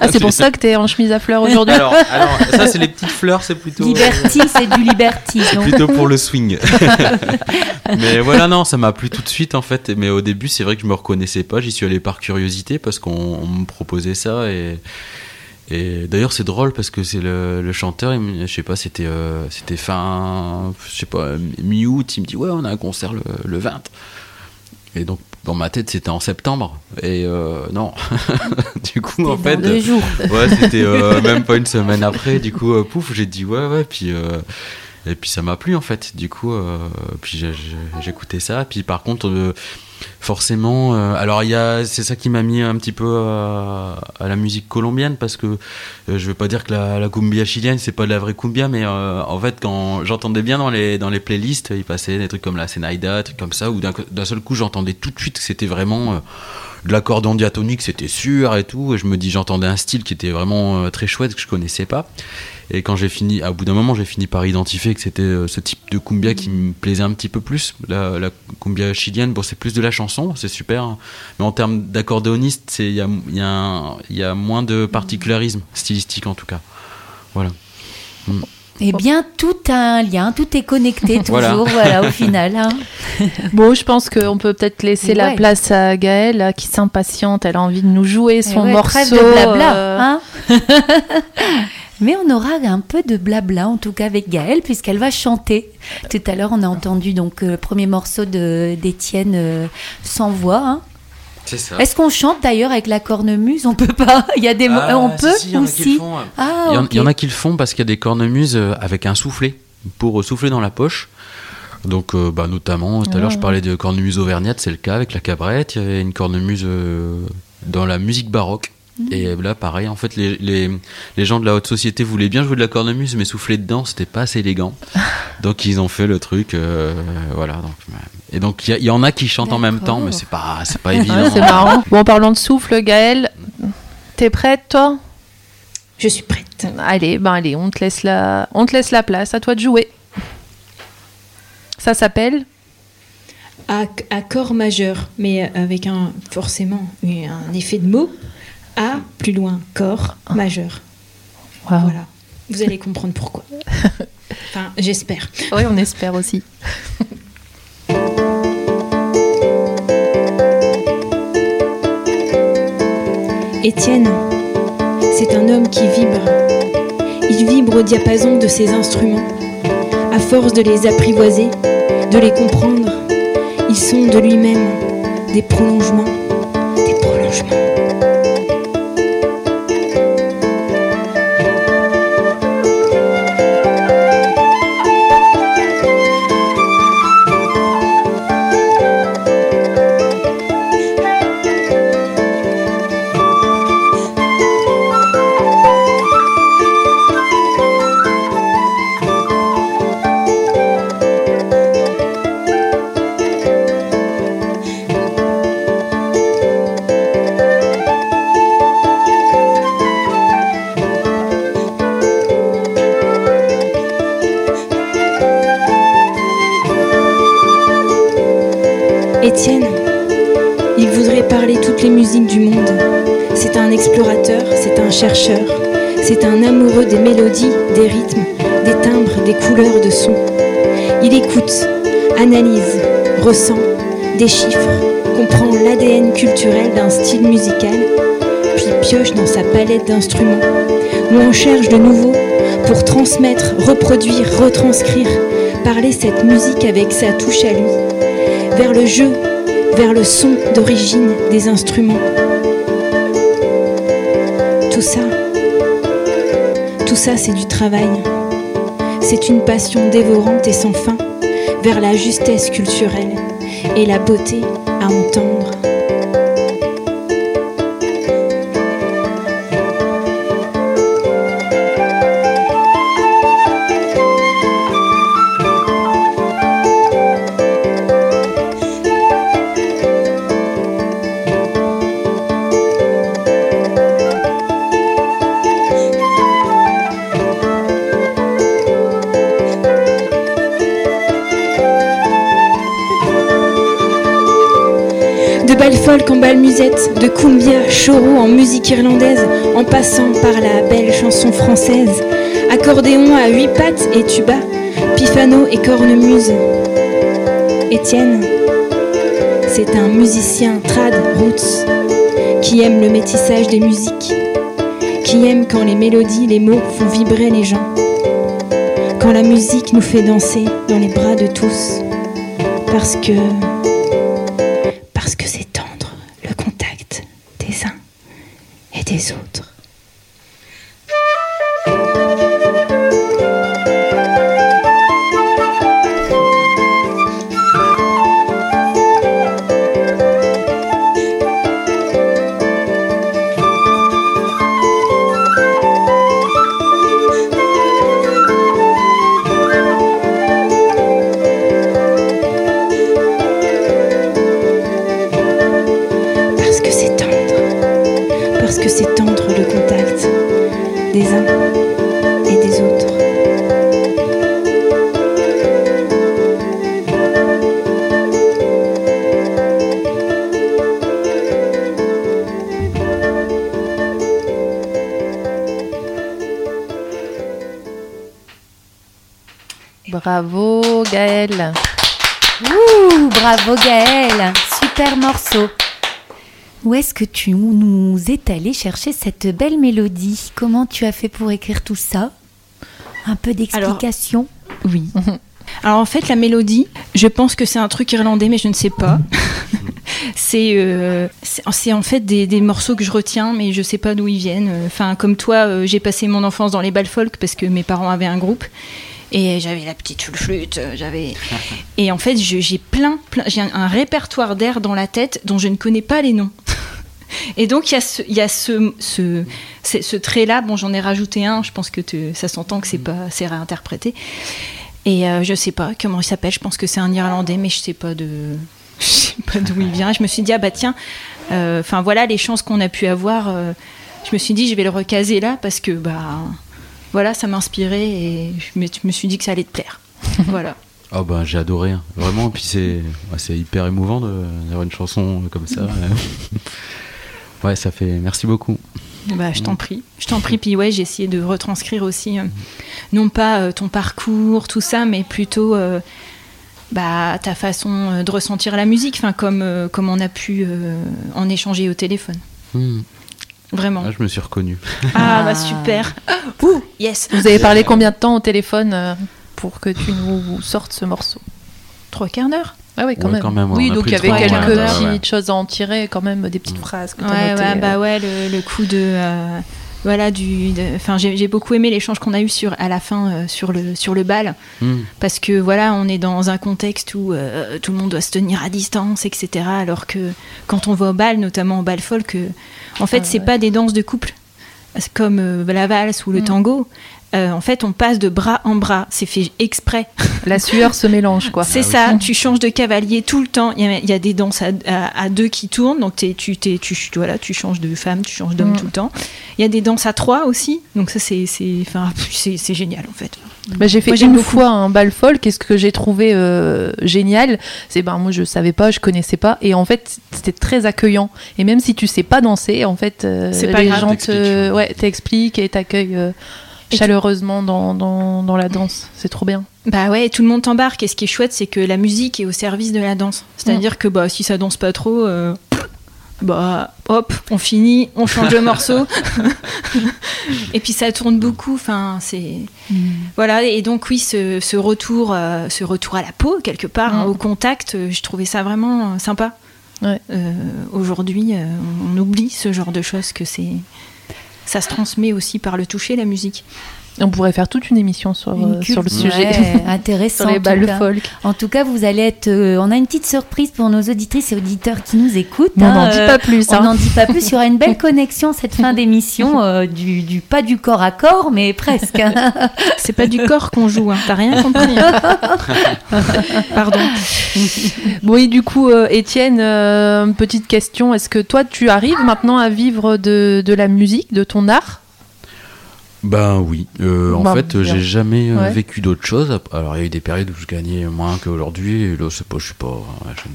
S1: Ah, c'est pour ça que t'es en chemise à fleurs aujourd'hui.
S3: alors, alors, ça, c'est les petites fleurs, c'est plutôt.
S2: Liberty, c'est du Liberty, non
S3: plutôt pour le swing. mais voilà, non, ça m'a plu tout de suite en fait. Mais au début, c'est vrai que je me reconnaissais pas. J'y suis allé par curiosité parce qu'on on me proposait ça. Et, et d'ailleurs, c'est drôle parce que c'est le, le chanteur, il je sais pas, c'était euh, c'était fin, je sais pas, mi-août. Il me dit, ouais, on a un concert le, le 20. Et donc, dans ma tête, c'était en septembre. Et euh, non. du coup, en fait.
S2: deux jours.
S3: Ouais, c'était euh, même pas une semaine après. Du coup, pouf, j'ai dit ouais, ouais. Puis, et puis ça m'a plu en fait. Du coup, puis j'écoutais ça. Puis par contre, forcément, euh, alors il y a, c'est ça qui m'a mis un petit peu à, à la musique colombienne parce que euh, je veux pas dire que la, cumbia chilienne c'est pas de la vraie cumbia, mais euh, en fait quand j'entendais bien dans les dans les playlists, il passait des trucs comme la Senaida, des trucs comme ça, où d'un seul coup j'entendais tout de suite que c'était vraiment euh, de l'accordéon diatonique, c'était sûr et tout. Et je me dis, j'entendais un style qui était vraiment euh, très chouette que je connaissais pas. Et quand j'ai fini, à bout d'un moment, j'ai fini par identifier que c'était euh, ce type de cumbia qui me plaisait un petit peu plus. La, la cumbia chilienne, bon, c'est plus de la chanson, c'est super. hein. Mais en termes d'accordéoniste, c'est- il y a, il y, a un- il y a moins de particularisme stylistique en tout cas. Voilà.
S2: Eh bien, tout a un lien, tout est connecté toujours,
S3: Voilà.
S2: voilà, au final. hein.
S1: Bon, je pense qu'on peut peut-être laisser la place à Gaëlle qui s'impatiente. Elle a envie de nous jouer son
S2: Eh ouais,
S1: morceau.
S2: Trêve de blabla,
S1: euh,
S2: hein Mais on aura un peu de blabla, en tout cas avec Gaëlle, puisqu'elle va chanter. Tout à l'heure, on a entendu donc euh, le premier morceau de- d'Étienne euh, sans voix. hein.
S3: C'est ça.
S2: Est-ce qu'on chante d'ailleurs avec la cornemuse? On peut pas. Il y a des
S3: Ah,
S2: on
S3: si,
S2: peut
S3: si,
S2: aussi. Ah,
S3: Il y, en,
S2: ok.
S3: il y en a qui le font parce qu'il y a des cornemuses euh, avec un soufflet pour souffler dans la poche. Donc, euh, bah, notamment, tout à l'heure, je parlais de cornemuse auvergnate, c'est le cas avec la cabrette. Il y a une cornemuse euh, dans la musique baroque. Et là, pareil, en fait, les, les, les gens de la haute société voulaient bien jouer de la cornemuse, mais souffler dedans, c'était pas assez élégant. donc, ils ont fait le truc, euh, voilà. Donc, et donc, il y, en a qui chantent en même temps, mais c'est pas, c'est pas évident.
S1: c'est marrant. Bon, en parlant de souffle, Gaëlle, t'es prête, toi?
S6: Je suis prête.
S1: Allez, ben allez, on te laisse la, on te laisse la place. À toi de jouer. Ça s'appelle?
S6: Ac- accord majeur, mais avec un forcément un effet de mot. A plus loin, corps majeur.
S1: Waouh.
S6: Voilà. Vous allez comprendre pourquoi. Enfin, j'espère.
S1: Oui, on espère aussi.
S6: Étienne, c'est un homme qui vibre. Il vibre au diapason de ses instruments. À force de les apprivoiser, de les comprendre, ils sont de lui-même des prolongements, des prolongements. Parler toutes les musiques du monde. C'est un explorateur, c'est un chercheur, c'est un amoureux des mélodies, des rythmes, des timbres, des couleurs de son. Il écoute, analyse, ressent, déchiffre, comprend l'ADN culturel d'un style musical, puis pioche dans sa palette d'instruments, où on cherche de nouveau pour transmettre, reproduire, retranscrire, parler cette musique avec sa touche à lui, vers le jeu, vers le son d'origine des instruments. Tout ça, tout ça c'est du travail. C'est une passion dévorante et sans fin vers la justesse culturelle et la beauté cumbia, choro en musique irlandaise, en passant par la belle chanson française, accordéon à huit pattes et tuba, pifano et cornemuse. Étienne, c'est un musicien trad roots qui aime le métissage des musiques, qui aime quand les mélodies, les mots font vibrer les gens, quand la musique nous fait danser dans les bras de tous, parce que
S1: bravo
S2: Gaël, super morceau. Où est-ce que tu nous es allé chercher cette belle mélodie? Comment tu as fait pour écrire tout ça? Un peu d'explication?
S5: Oui. Alors en fait, la mélodie, je pense que c'est un truc irlandais, mais je ne sais pas. c'est euh, c'est c'est en fait des, des morceaux que je retiens, mais je sais pas d'où ils viennent. Enfin, comme toi, euh, j'ai passé mon enfance dans les bals folk parce que mes parents avaient un groupe. Et j'avais la petite flûte, euh, j'avais. Et en fait, j'ai plein, plein j'ai un, un répertoire d'air dans la tête dont je ne connais pas les noms. Et donc, il y a ce, il y a ce, ce, ce, ce trait-là. Bon, j'en ai rajouté un. Je pense que te- ça s'entend que c'est pas, c'est réinterprété. Et euh, je sais pas comment il s'appelle. Je pense que c'est un Irlandais, mais je sais pas de, je sais pas d'où il vient. Je me suis dit ah bah tiens, euh, enfin voilà les chances qu'on a pu avoir. euh, je me suis dit je vais le recaser là parce que bah voilà ça m'a inspiré et je me, je me suis dit que ça allait te plaire. voilà.
S3: Ah ben j'ai adoré, hein. vraiment. Puis c'est ouais, c'est hyper émouvant d'avoir une chanson comme ça. ouais, ça fait. Merci beaucoup.
S5: Bah, je t'en prie, je t'en prie. Puis ouais, j'ai essayé de retranscrire aussi, euh, non pas euh, ton parcours, tout ça, mais plutôt euh, bah, ta façon euh, de ressentir la musique, enfin comme euh, comme on a pu euh, en échanger au téléphone.
S3: Hmm.
S5: Vraiment.
S3: Ah, je me suis reconnu.
S5: Ah,
S2: Ah.
S5: bah super. Ouh, yes.
S1: Vous avez parlé combien de temps au téléphone euh, pour que tu nous sortes ce morceau?
S5: Trois quarts d'heure?
S1: Ah oui, quand
S3: Ouais,
S1: même.
S3: quand même, ouais,
S1: oui, donc il y avait quelques petites
S3: ouais.
S1: choses à en tirer, quand même, des petites
S3: Mm.
S1: phrases que tu
S5: Ouais, bah ouais, le, le coup de. euh, voilà, du. Enfin, j'ai beaucoup aimé l'échange qu'on a eu sur, à la fin euh, sur, le, sur le bal.
S3: Hmm.
S5: Parce que voilà, on est dans un contexte où euh, tout le monde doit se tenir à distance, etc. Alors que quand on va au bal, notamment au bal folk, euh, en fait,
S1: Ah,
S5: c'est
S1: ouais.
S5: pas des danses de couple comme euh, la valse ou le
S1: Mm.
S5: tango. Euh, en fait, on passe de bras en bras. C'est fait exprès.
S1: La sueur se mélange, quoi.
S5: C'est
S3: Ah
S5: ça, tu changes de cavalier tout le temps. Il y a, il y a des danses à, à- à deux qui tournent, donc t'es- tu, tu, voilà, tu changes de femme, tu changes d'homme
S1: Mm.
S5: tout le temps. Il y a des danses à trois aussi, donc ça c'est génial en fait.
S1: Bah, j'ai fait
S5: Moi,
S1: une
S5: beaucoup.
S1: fois un bal folk et ce que j'ai trouvé euh, génial, c'est ben moi je savais pas, je connaissais pas et en fait c'était très accueillant et même si tu sais pas danser, en fait euh,
S5: C'est pas
S1: les
S5: grave.
S1: gens
S3: T'expliquent,
S1: te
S3: ouais.
S1: t'expliquent et t'accueillent euh, chaleureusement dans, dans, dans la danse. C'est trop bien.
S5: Bah ouais, tout le monde t'embarque. Et ce qui est chouette, c'est que la musique est au service de la danse. C'est-à-dire que bah, si ça danse pas trop, euh, bah hop, on finit, on change de morceau. et puis ça tourne beaucoup. Enfin, c'est voilà. Et donc oui, ce, ce retour, euh, ce retour à la peau quelque part, hein,
S1: Mm.
S5: au contact, euh, je trouvais ça vraiment sympa.
S1: Ouais.
S5: Euh, Aujourd'hui, on, on oublie ce genre de choses que c'est. Ça se transmet aussi par le toucher, la musique.
S1: On pourrait faire toute une émission sur,
S2: Une
S1: euh, sur le sujet.
S2: ouais, intéressant.
S1: sur les balles folk.
S2: En tout cas, vous allez être. euh, on a une petite surprise pour nos auditrices et auditeurs qui nous écoutent.
S1: On
S2: hein,
S1: n'en dit
S2: euh,
S1: pas plus.
S2: On
S1: hein.
S2: n'en dit pas plus. Il y aura une belle connexion cette fin d'émission, euh, du, du pas du corps à corps, mais presque. hein.
S5: C'est pas du corps qu'on joue, hein. t'as rien compris. Pardon.
S1: Bon, et du coup, Étienne, euh, petite question. Est-ce que toi, tu arrives maintenant à vivre de, de la musique, de ton art?
S3: Ben oui. Euh, en
S1: Bah,
S3: fait, j'ai jamais euh,
S1: Ouais.
S3: vécu d'autre chose. Alors, il y a eu des périodes où je gagnais moins qu'aujourd'hui. Et là, c'est pas, je suis pas.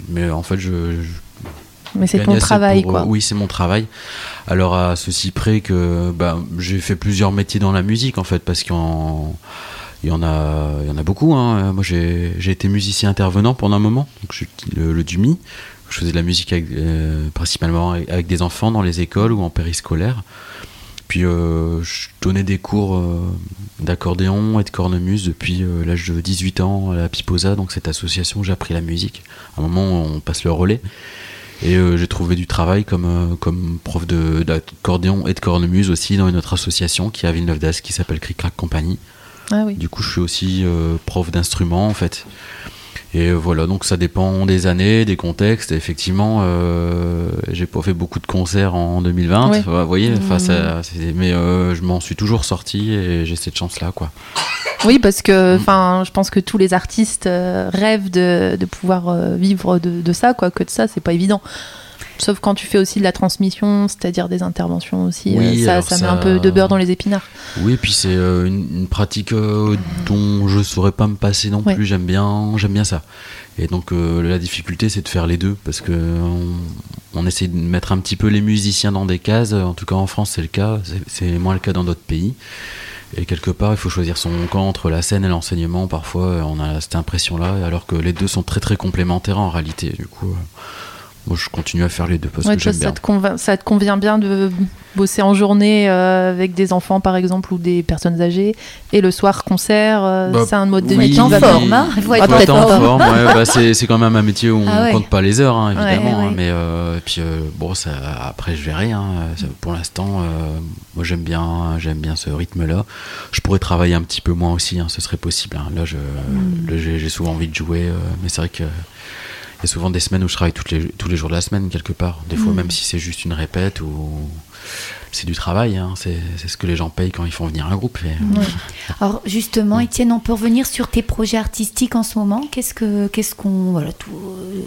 S3: Mais en fait, je. je
S1: Mais c'est ton travail,
S3: pour,
S1: quoi.
S3: euh, oui, c'est mon travail. Alors, à ceci près que bah, j'ai fait plusieurs métiers dans la musique, en fait, parce qu'il y en, il y en a, il y en a beaucoup. hein. Moi, j'ai été musicien intervenant pendant un moment, donc je, le, le DUMI. Je faisais de la musique avec, euh, principalement avec des enfants dans les écoles ou en périscolaire. Puis euh, je donnais des cours euh, d'accordéon et de cornemuse depuis euh, l'âge de 18 ans à la Piposa, donc cette association où j'ai appris la musique. À un moment, on passe le relais. Et euh, j'ai trouvé du travail comme, euh, comme prof d'accordéon et de cornemuse aussi dans une autre association qui est à Villeneuve d'Ascq qui s'appelle Cric Crac Compagnie.
S1: Ah oui.
S3: Du coup, je suis aussi euh, prof d'instrument en fait. Et voilà, donc ça dépend des années, des contextes. Et effectivement, euh, j'ai pas fait beaucoup de concerts en 2020.
S1: Ouais.
S3: Vous voyez,
S2: Mmh.
S3: ça, mais euh, je m'en suis toujours sorti et j'ai cette chance-là, quoi.
S1: Oui, parce que enfin, je pense que tous les artistes euh, rêvent de, de pouvoir vivre de, de ça, quoi. Que de ça, c'est pas évident. Sauf quand tu fais aussi de la transmission, c'est-à-dire des interventions aussi.
S3: Oui,
S1: euh, ça,
S3: alors ça,
S1: met un peu de beurre dans les épinards.
S3: Oui, et puis c'est euh, une, une pratique euh, dont je saurais pas me passer non
S1: Ouais.
S3: plus. J'aime bien, j'aime bien ça. Et donc euh, la difficulté, c'est de faire les deux parce que on, on essaie de mettre un petit peu les musiciens dans des cases. En tout cas, en France, c'est le cas. C'est- moins le cas dans d'autres pays. Et quelque part, il faut choisir son camp entre la scène et l'enseignement. Parfois, on a cette impression-là, alors que les deux sont très très complémentaires en réalité. Du coup, moi, je continue à faire les deux
S1: Ouais,
S3: que j'aime
S1: ça,
S3: bien.
S1: te convain- ça te convient bien de bosser en journée euh, avec des enfants, par exemple, ou des personnes âgées, et le soir, concert. euh,
S3: Bah,
S1: c'est un mode de vie qui va bien.
S2: forme, hein. Il faut
S3: Faut
S2: être
S3: être
S2: en forme.
S3: ouais, bah, c'est c'est quand même un métier où on
S2: Ah ouais.
S3: compte pas les heures, hein, évidemment.
S2: Ouais, ouais.
S3: hein, mais euh, et puis euh, bon, ça, après je verrai. hein, ça- pour l'instant, euh, moi j'aime bien, j'aime bien ce rythme-là. Je pourrais travailler un petit peu moins aussi, hein, ce serait possible. hein. Là, je,
S2: Hmm.
S3: là, j'ai j'ai souvent envie de jouer, euh, mais c'est vrai que y a souvent des semaines où je travaille toutes les, tous les jours de la semaine quelque part. Des fois,
S2: Mm.
S3: même si c'est juste une répète ou c'est du travail. hein, c'est ce que les gens payent quand ils font venir un groupe. et-
S2: Alors justement, Étienne, on peut revenir sur tes projets artistiques en ce moment. Qu'est-ce que, qu'est-ce qu'on, voilà, tout, euh,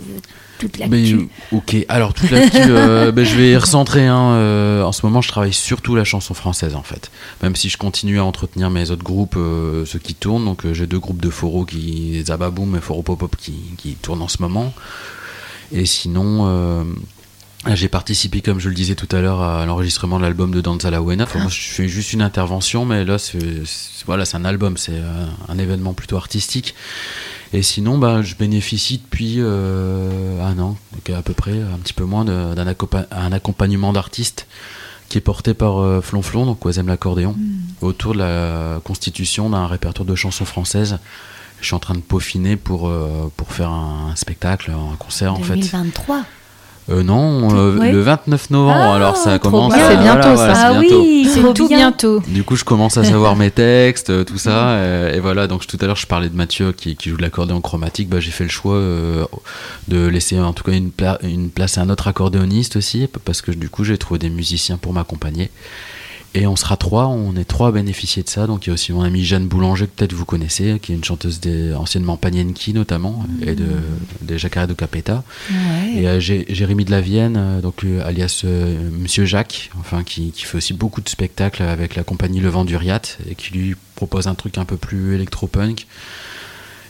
S2: toute l'actu.
S3: euh, ok, alors toute l'actu, euh, ben, je vais recentrer. hein, euh, en ce moment, je travaille surtout la chanson française en fait. Même si je continue à entretenir mes autres groupes, euh, ceux qui tournent. Donc euh, j'ai deux groupes de Foro qui, Zababoom et Foro Pop Pop qui, qui tournent en ce moment. Et sinon, euh, j'ai participé, comme je le disais tout à l'heure, à l'enregistrement de l'album de Danza La Buena. Enfin, moi, je fais juste une intervention, mais là, c'est voilà, un album, c'est euh, un événement plutôt artistique. Et sinon, bah, je bénéficie depuis euh, un an, donc à peu près, un petit peu moins, d'un accompa- un accompagnement d'artistes qui est porté par euh, Flonflon, donc Oisem l'accordéon, autour de la constitution d'un répertoire de chansons françaises. Je suis en train de peaufiner pour, euh, pour faire un, spectacle, un concert en fait.
S2: 2023.
S3: Euh, non, euh,
S2: Ouais.
S3: le 29 novembre,
S2: Ah,
S3: alors ça commence.
S2: bien.
S1: C'est bientôt, ça.
S3: c'est
S2: ah
S3: bientôt.
S2: oui,
S5: C'est tout
S2: bien.
S5: bientôt.
S3: Du coup, je commence à savoir mes textes, euh, tout ça. et voilà, donc tout à l'heure, je parlais de Mathieu qui, qui joue de l'accordéon chromatique. Bah, j'ai fait le choix euh, de laisser en tout cas une, pla- une place à un autre accordéoniste aussi, parce que du coup, j'ai trouvé des musiciens pour m'accompagner. Et on sera trois, on est trois à bénéficier de ça. Donc il y a aussi mon amie Jeanne Boulanger, que peut-être vous connaissez, qui est une chanteuse des, anciennement Panienki notamment, et de, des Jacare de Capeta.
S2: Ouais.
S3: Et euh, Jérémy de la Vienne, euh, donc euh, alias euh, Monsieur Jacques, enfin qui, qui fait aussi beaucoup de spectacles avec la compagnie Le Vent du Riat et qui lui propose un truc un peu plus électropunk.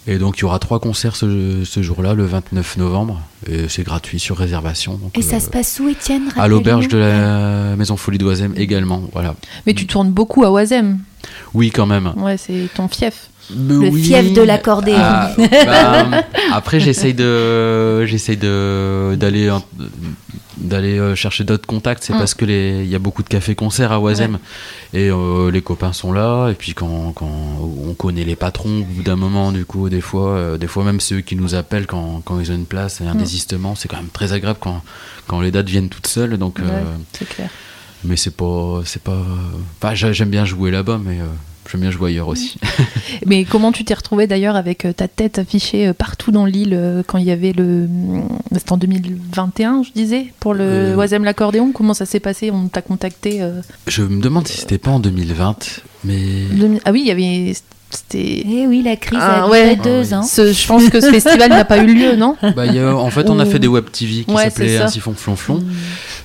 S3: Et donc il y aura trois concerts ce, ce jour-là, le 29 novembre, et c'est gratuit sur réservation. donc,
S2: Et ça
S3: euh,
S2: se passe où, Étienne
S3: à l'auberge de la Maison Folie d'Oisem également, voilà.
S1: Mais tu tournes beaucoup à Oisem.
S3: Oui, quand même.
S1: Ouais, c'est ton fief.
S2: Le fief de l'accordéon.
S3: Ah, bah, après, j'essaye de, j'essaye de d'aller d'aller euh, chercher d'autres contacts. C'est
S1: Mm.
S3: parce que les, il y a beaucoup de cafés-concerts à Oisem et euh, les copains sont là. Et puis quand, quand on connaît les patrons, au bout d'un moment, du coup, des fois, euh, des fois même ceux qui nous appellent quand, quand ils ont une place et un
S1: Mm.
S3: désistement, c'est quand même très agréable quand quand les dates viennent toutes seules. Donc,
S1: Ouais,
S3: euh,
S1: c'est clair.
S3: mais c'est pas, c'est pas. Enfin, j'a- j'aime bien jouer là-bas, mais j'aime bien jouer ailleurs aussi.
S1: Mais comment tu t'es retrouvé d'ailleurs avec euh, ta tête affichée euh, partout dans l'île euh, quand il y avait le. C'était en 2021, je disais, pour le
S3: Euh.
S1: Oisem l'accordéon? Comment ça s'est passé? On t'a contacté euh,
S3: Je me demande si c'était pas en 2020, mais.
S1: demi- Ah oui, il y avait. C'était.
S2: Eh oui, la crise
S1: Ah,
S2: a
S1: ouais.
S2: deux
S3: Ah oui.
S2: ans.
S1: Ce- je pense que ce festival n'a pas eu lieu, non?
S3: Bah, il y a- en fait, on a fait des web TV qui
S1: Ouais,
S3: s'appelaient. Ainsi font flonflon.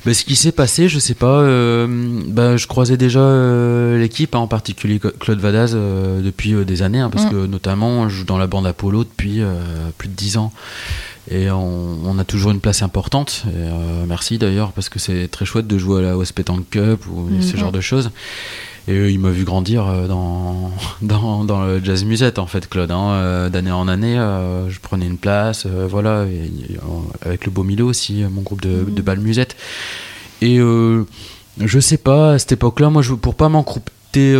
S3: Bah, ce qui s'est passé, je sais pas. euh, bah, je croisais déjà euh, l'équipe, hein, en particulier Claude Vadaz, euh, depuis euh, des années, hein, parce que notamment, je joue dans la bande Apollo depuis euh, plus de 10 ans. Et on, on a toujours une place importante. Et, euh, merci d'ailleurs, parce que c'est très chouette de jouer à la West Petanque Cup ou ce
S1: Mhm.
S3: genre de choses. Et il m'a vu grandir euh, dans, dans, dans le jazz musette, en fait, Claude. hein. Euh, D'année en année, euh, je prenais une place, voilà, et, avec le Beau Milo aussi, mon groupe de, de bal musette. Et euh, je sais pas, à cette époque-là, moi, je, pour pas m'encrouter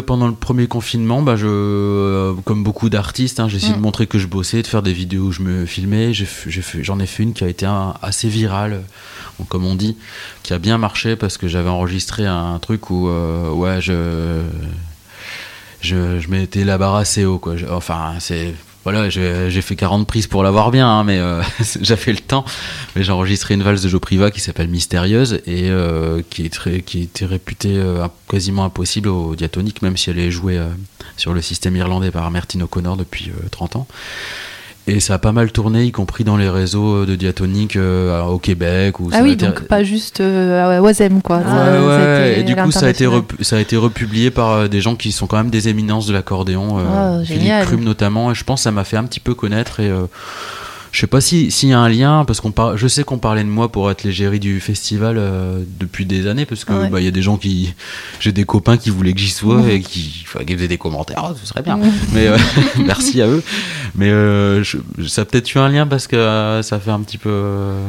S3: pendant le premier confinement, bah, je, euh, comme beaucoup d'artistes, hein, j'ai essayé de montrer que je bossais, de faire des vidéos où je me filmais. J'en ai, fait une qui a été un- assez virale, comme on dit, qui a bien marché parce que j'avais enregistré un truc où, euh, ouais, je, je, m'étais la barre assez haut, quoi. Enfin, c'est. Voilà, j'ai fait 40 prises pour l'avoir bien, hein, mais euh, j'ai fait le temps. Mais j'ai enregistré une valse de Joe Priva qui s'appelle Mystérieuse et euh, qui, est très, qui était réputée euh, quasiment impossible au diatonique, même si elle est jouée sur le système irlandais par Martin O'Connor depuis euh, 30 ans. Et ça a pas mal tourné, y compris dans les réseaux de diatonique euh, au Québec. Où ça
S1: Ah oui,
S3: été-
S1: donc pas juste euh, à Oisem, quoi.
S3: Ouais, ouais, et du coup ça a, été ça a été republié par euh, des gens qui sont quand même des éminences de l'accordéon, euh,
S1: Ah,
S3: Philippe
S1: génial.
S3: Crum notamment, et je pense que ça m'a fait un petit peu connaître et euh, je sais pas si- s'il y a un lien, parce qu'on par- je sais qu'on parlait de moi pour être l'égérie du festival euh, depuis des années, parce que
S1: Ouais.
S3: bah, y a des gens qui, j'ai des copains qui voulaient que j'y sois et qui, enfin, qui faisaient des commentaires, Ah, ce serait bien, mais euh, merci à eux. Mais euh, je- ça a peut-être eu un lien parce que euh, ça fait un petit peu, euh,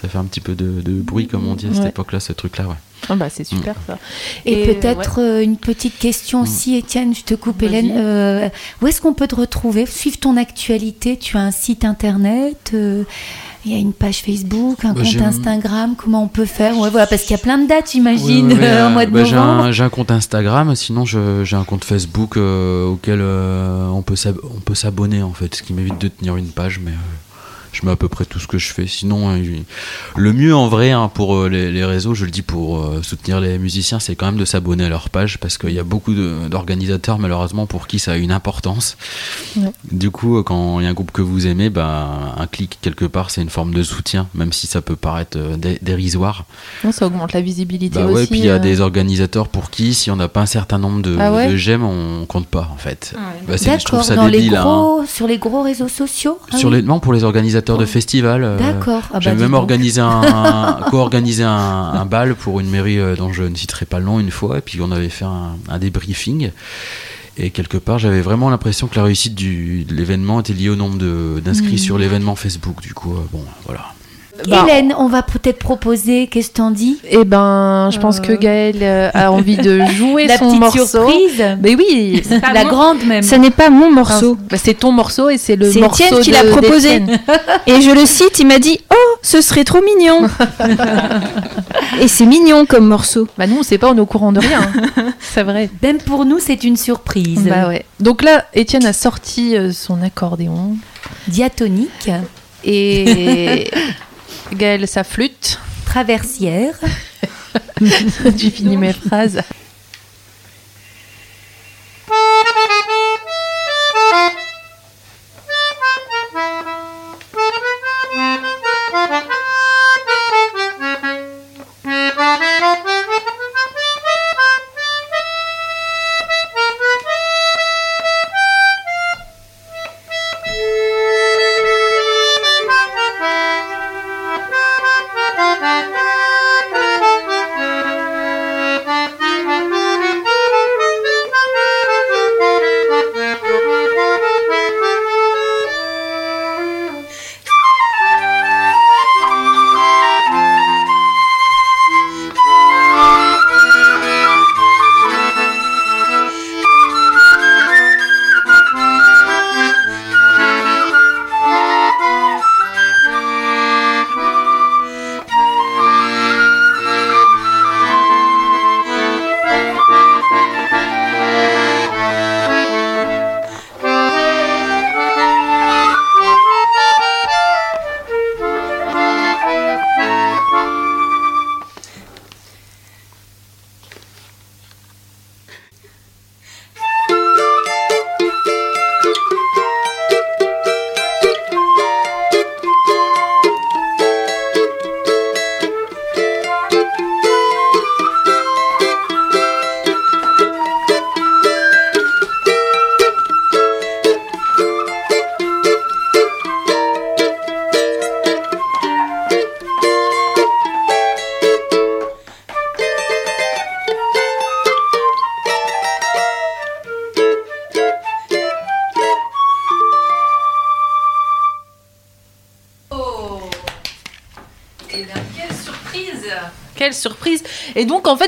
S3: ça fait un petit peu de, de bruit comme on dit à cette époque-là, ce truc-là, ouais.
S1: Ah bah, c'est super ça.
S2: Et, peut-être euh, une petite question aussi, Étienne, je te coupe. Hélène. Euh, où est-ce qu'on peut te retrouver? Suivre ton actualité? Tu as un site internet euh, il y a une page Facebook, un
S3: Bah,
S2: compte Instagram, comment on peut faire? Ouais, voilà, parce qu'il y a plein de dates, j'imagine,
S3: Ouais, ouais,
S2: euh, au mois de
S3: bah, j'ai
S2: novembre.
S3: un, j'ai un compte Instagram, sinon j'ai un compte Facebook euh, auquel euh, on peut s'ab- on peut s'abonner en fait, ce qui m'évite de tenir une page, mais euh, je mets à peu près tout ce que je fais. Sinon, euh, le mieux en vrai hein, pour euh, les, les réseaux, je le dis pour euh, soutenir les musiciens, c'est quand même de s'abonner à leur page parce qu'il y a beaucoup d'organisateurs malheureusement pour qui ça a une importance.
S1: Ouais.
S3: Du coup, euh, quand il y a un groupe que vous aimez, bah, un clic quelque part, c'est une forme de soutien, même si ça peut paraître euh, dé- dérisoire.
S1: Non, ça augmente la visibilité
S3: Bah
S1: aussi.
S3: ouais, puis il y a
S1: euh.
S3: des organisateurs pour qui, si on n'a pas un certain nombre de,
S1: Ah ouais
S3: de j'aime, on compte pas en fait. Bah, c'est- je trouve
S2: D'accord,
S3: ça
S2: dans les
S3: débile. hein.
S2: sur les gros réseaux sociaux Ah
S3: Sur
S2: oui.
S3: les, non, pour les organisateurs de
S2: Oh.
S3: festivals. euh,
S2: D'accord. Ah bah,
S3: J'ai
S2: dis
S3: même organisé un, co-organisé un, un bal pour une mairie euh, dont je ne citerai pas le nom une fois, et puis on avait fait un, un débriefing. Et quelque part, j'avais vraiment l'impression que la réussite du, de l'événement était liée au nombre d'inscrits
S2: Mhm.
S3: sur l'événement Facebook. Du coup, euh, bon, voilà.
S1: Bah,
S2: Hélène, on va peut-être proposer, qu'est-ce que t'en dis?
S1: Eh ben, je pense que
S2: Euh.
S1: Gaël euh, a envie de jouer
S2: La
S1: son
S2: petite
S1: morceau.
S2: surprise
S1: Mais oui,
S2: La grande même.
S5: Ce n'est pas mon morceau.
S1: Bah, c'est ton morceau et c'est le
S5: C'est
S1: morceau
S5: Étienne qui l'a proposé. Et je le cite, il m'a dit Oh, ce serait trop mignon. Et c'est mignon comme morceau.
S1: Bah nous, on sait pas, on est au courant de rien. c'est vrai.
S2: Même pour nous, c'est une surprise.
S1: Bah ouais. Donc là, Étienne a sorti euh, son accordéon
S2: Diatonique,
S1: et Gaël sa flûte.
S2: traversière.
S1: J'ai fini mes phrases.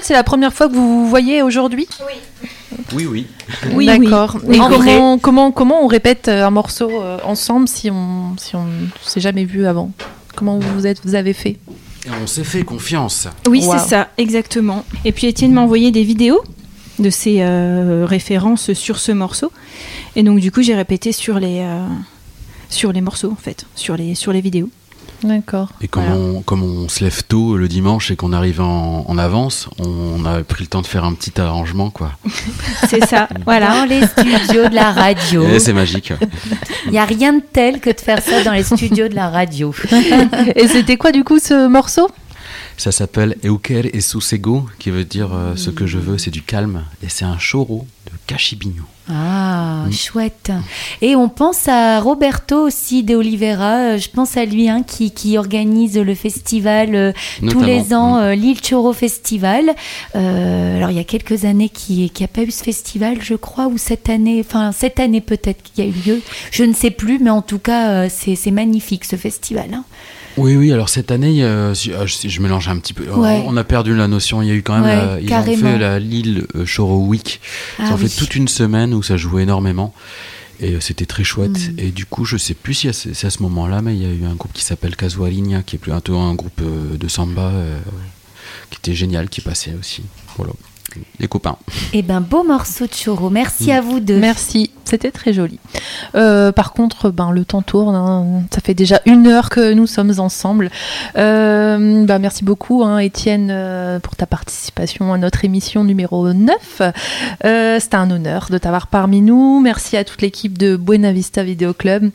S1: C'est la première fois que vous vous voyez aujourd'hui
S3: Oui, oui.
S5: Oui,
S1: D'accord.
S2: oui.
S1: Et
S2: En
S1: comment, comment, comment on répète euh, un morceau euh, ensemble si on si on s'est jamais vu avant? Comment vous, vous êtes, vous avez fait?
S3: Et on s'est fait confiance.
S5: Oui,
S1: Wow.
S5: c'est ça, exactement. Et puis Étienne m'a envoyé des vidéos de ses euh, références sur ce morceau. Et donc du coup, j'ai répété sur les euh, sur les morceaux en fait, sur les sur les vidéos.
S1: D'accord.
S3: Et comme,
S5: Voilà.
S3: on, comme on se lève tôt le dimanche et qu'on arrive en, en avance, on a pris le temps de faire un petit arrangement, quoi.
S5: C'est ça, voilà.
S2: Dans les studios de la radio.
S3: Et c'est magique.
S2: Il n'y a rien de tel que de faire ça dans les studios de la radio.
S1: Et c'était quoi du coup ce morceau?
S3: Ça s'appelle Euker et Susego, qui veut dire euh, ce que je veux, c'est du calme. Et c'est un choro de Cachibigno.
S2: Ah,
S3: Mm.
S2: chouette. Et on pense à Roberto aussi de Oliveira. euh, Je pense à lui hein, qui, qui organise le festival euh, tous les ans,
S3: Mm.
S2: euh, l'île Choro Festival. Euh, alors il y a quelques années qui n'y a pas eu ce festival, je crois, ou cette année, enfin cette année peut-être qu'il y a eu lieu. Je ne sais plus, mais en tout cas c'est c'est magnifique ce festival. hein.
S3: Oui, oui, alors cette année, euh, si- ah, je, je mélange un petit peu.
S2: Ouais.
S3: On a perdu la notion. Il y a eu quand même.
S2: Ouais,
S3: la- ils ont fait la Lille euh, Choro Week. Ils
S2: Ah
S3: ont
S2: oui.
S3: fait toute une semaine où ça jouait énormément. Et euh, c'était très chouette.
S2: Mm.
S3: Et du coup, je sais plus si c'est à ce moment-là, mais il y a eu un groupe qui s'appelle Casuarinia, qui est plutôt un groupe euh, de samba, euh, qui était génial, qui passait aussi. Voilà. Les copains.
S2: Eh ben beau morceau de Choro. Merci à vous deux.
S1: Merci, c'était très joli. Euh, par contre, ben, le temps tourne. hein. Ça fait déjà une heure que nous sommes ensemble. Euh, ben, merci beaucoup, hein, Étienne, euh, pour ta participation à notre émission numéro 9. Euh, C'était un honneur de t'avoir parmi nous. Merci à toute l'équipe de Buena Vista Video Club.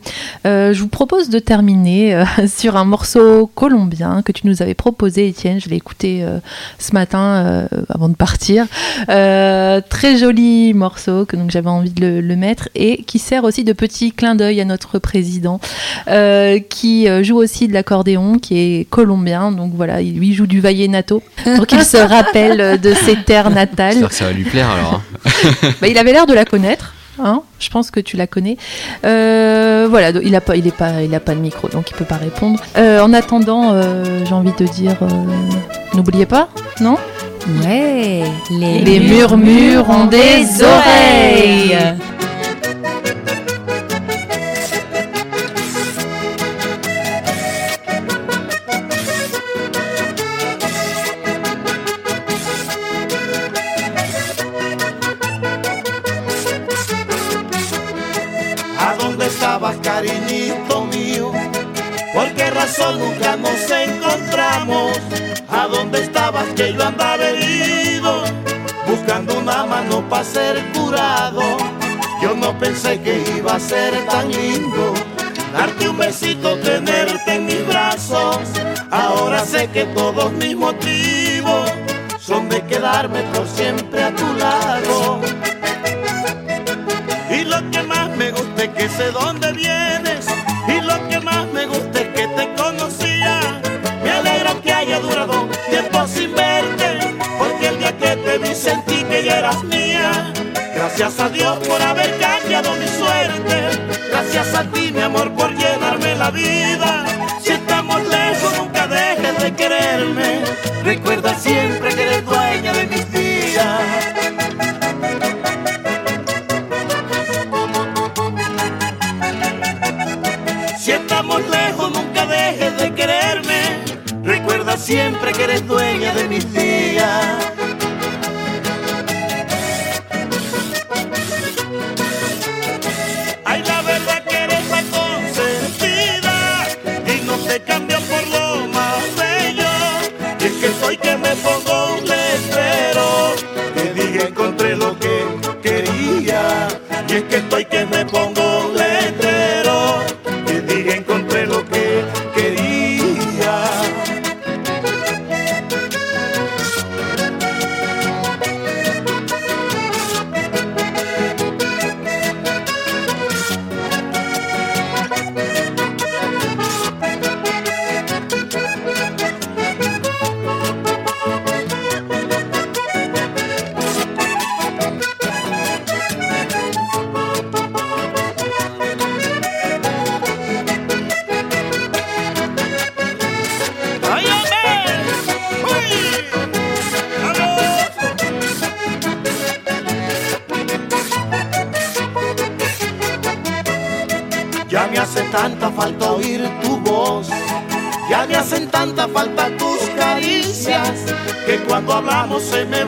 S1: Euh, je vous propose de terminer euh, sur un morceau colombien que tu nous avais proposé, Étienne. Je l'ai écouté euh, ce matin euh, avant de partir. Euh, très joli morceau que donc j'avais envie de le, le mettre et qui sert aussi de petit clin d'œil à notre président euh, qui euh, joue aussi de l'accordéon qui est colombien donc voilà il lui joue du vallenato pour qu'il se rappelle de ses terres natales
S3: J'espère que ça va lui plaire alors. hein.
S1: bah, il avait l'air de la connaître. Hein je pense que tu la connais. Euh, voilà, il a pas, il est pas, il a pas de micro, donc il peut pas répondre. Euh, en attendant, euh, j'ai envie de dire, n'oubliez pas, non?
S2: Ouais, les,
S1: Les murmures ont des oreilles.
S7: Langley. Que estoy que me pongo dobramos sem medo.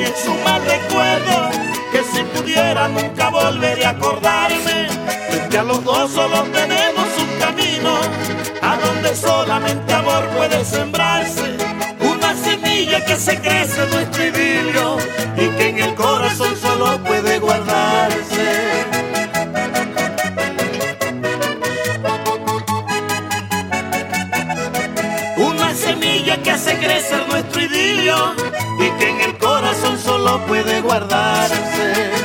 S7: y es un mal recuerdo que si pudiera nunca volveré a acordarme. Frente a los dos solo tenemos un camino a donde solamente amor puede sembrarse. Una semilla que se crece nuestro idilio y que en el corazón solo puede guardarse. Una semilla que hace crecer nuestro idilio todo puede guardarse.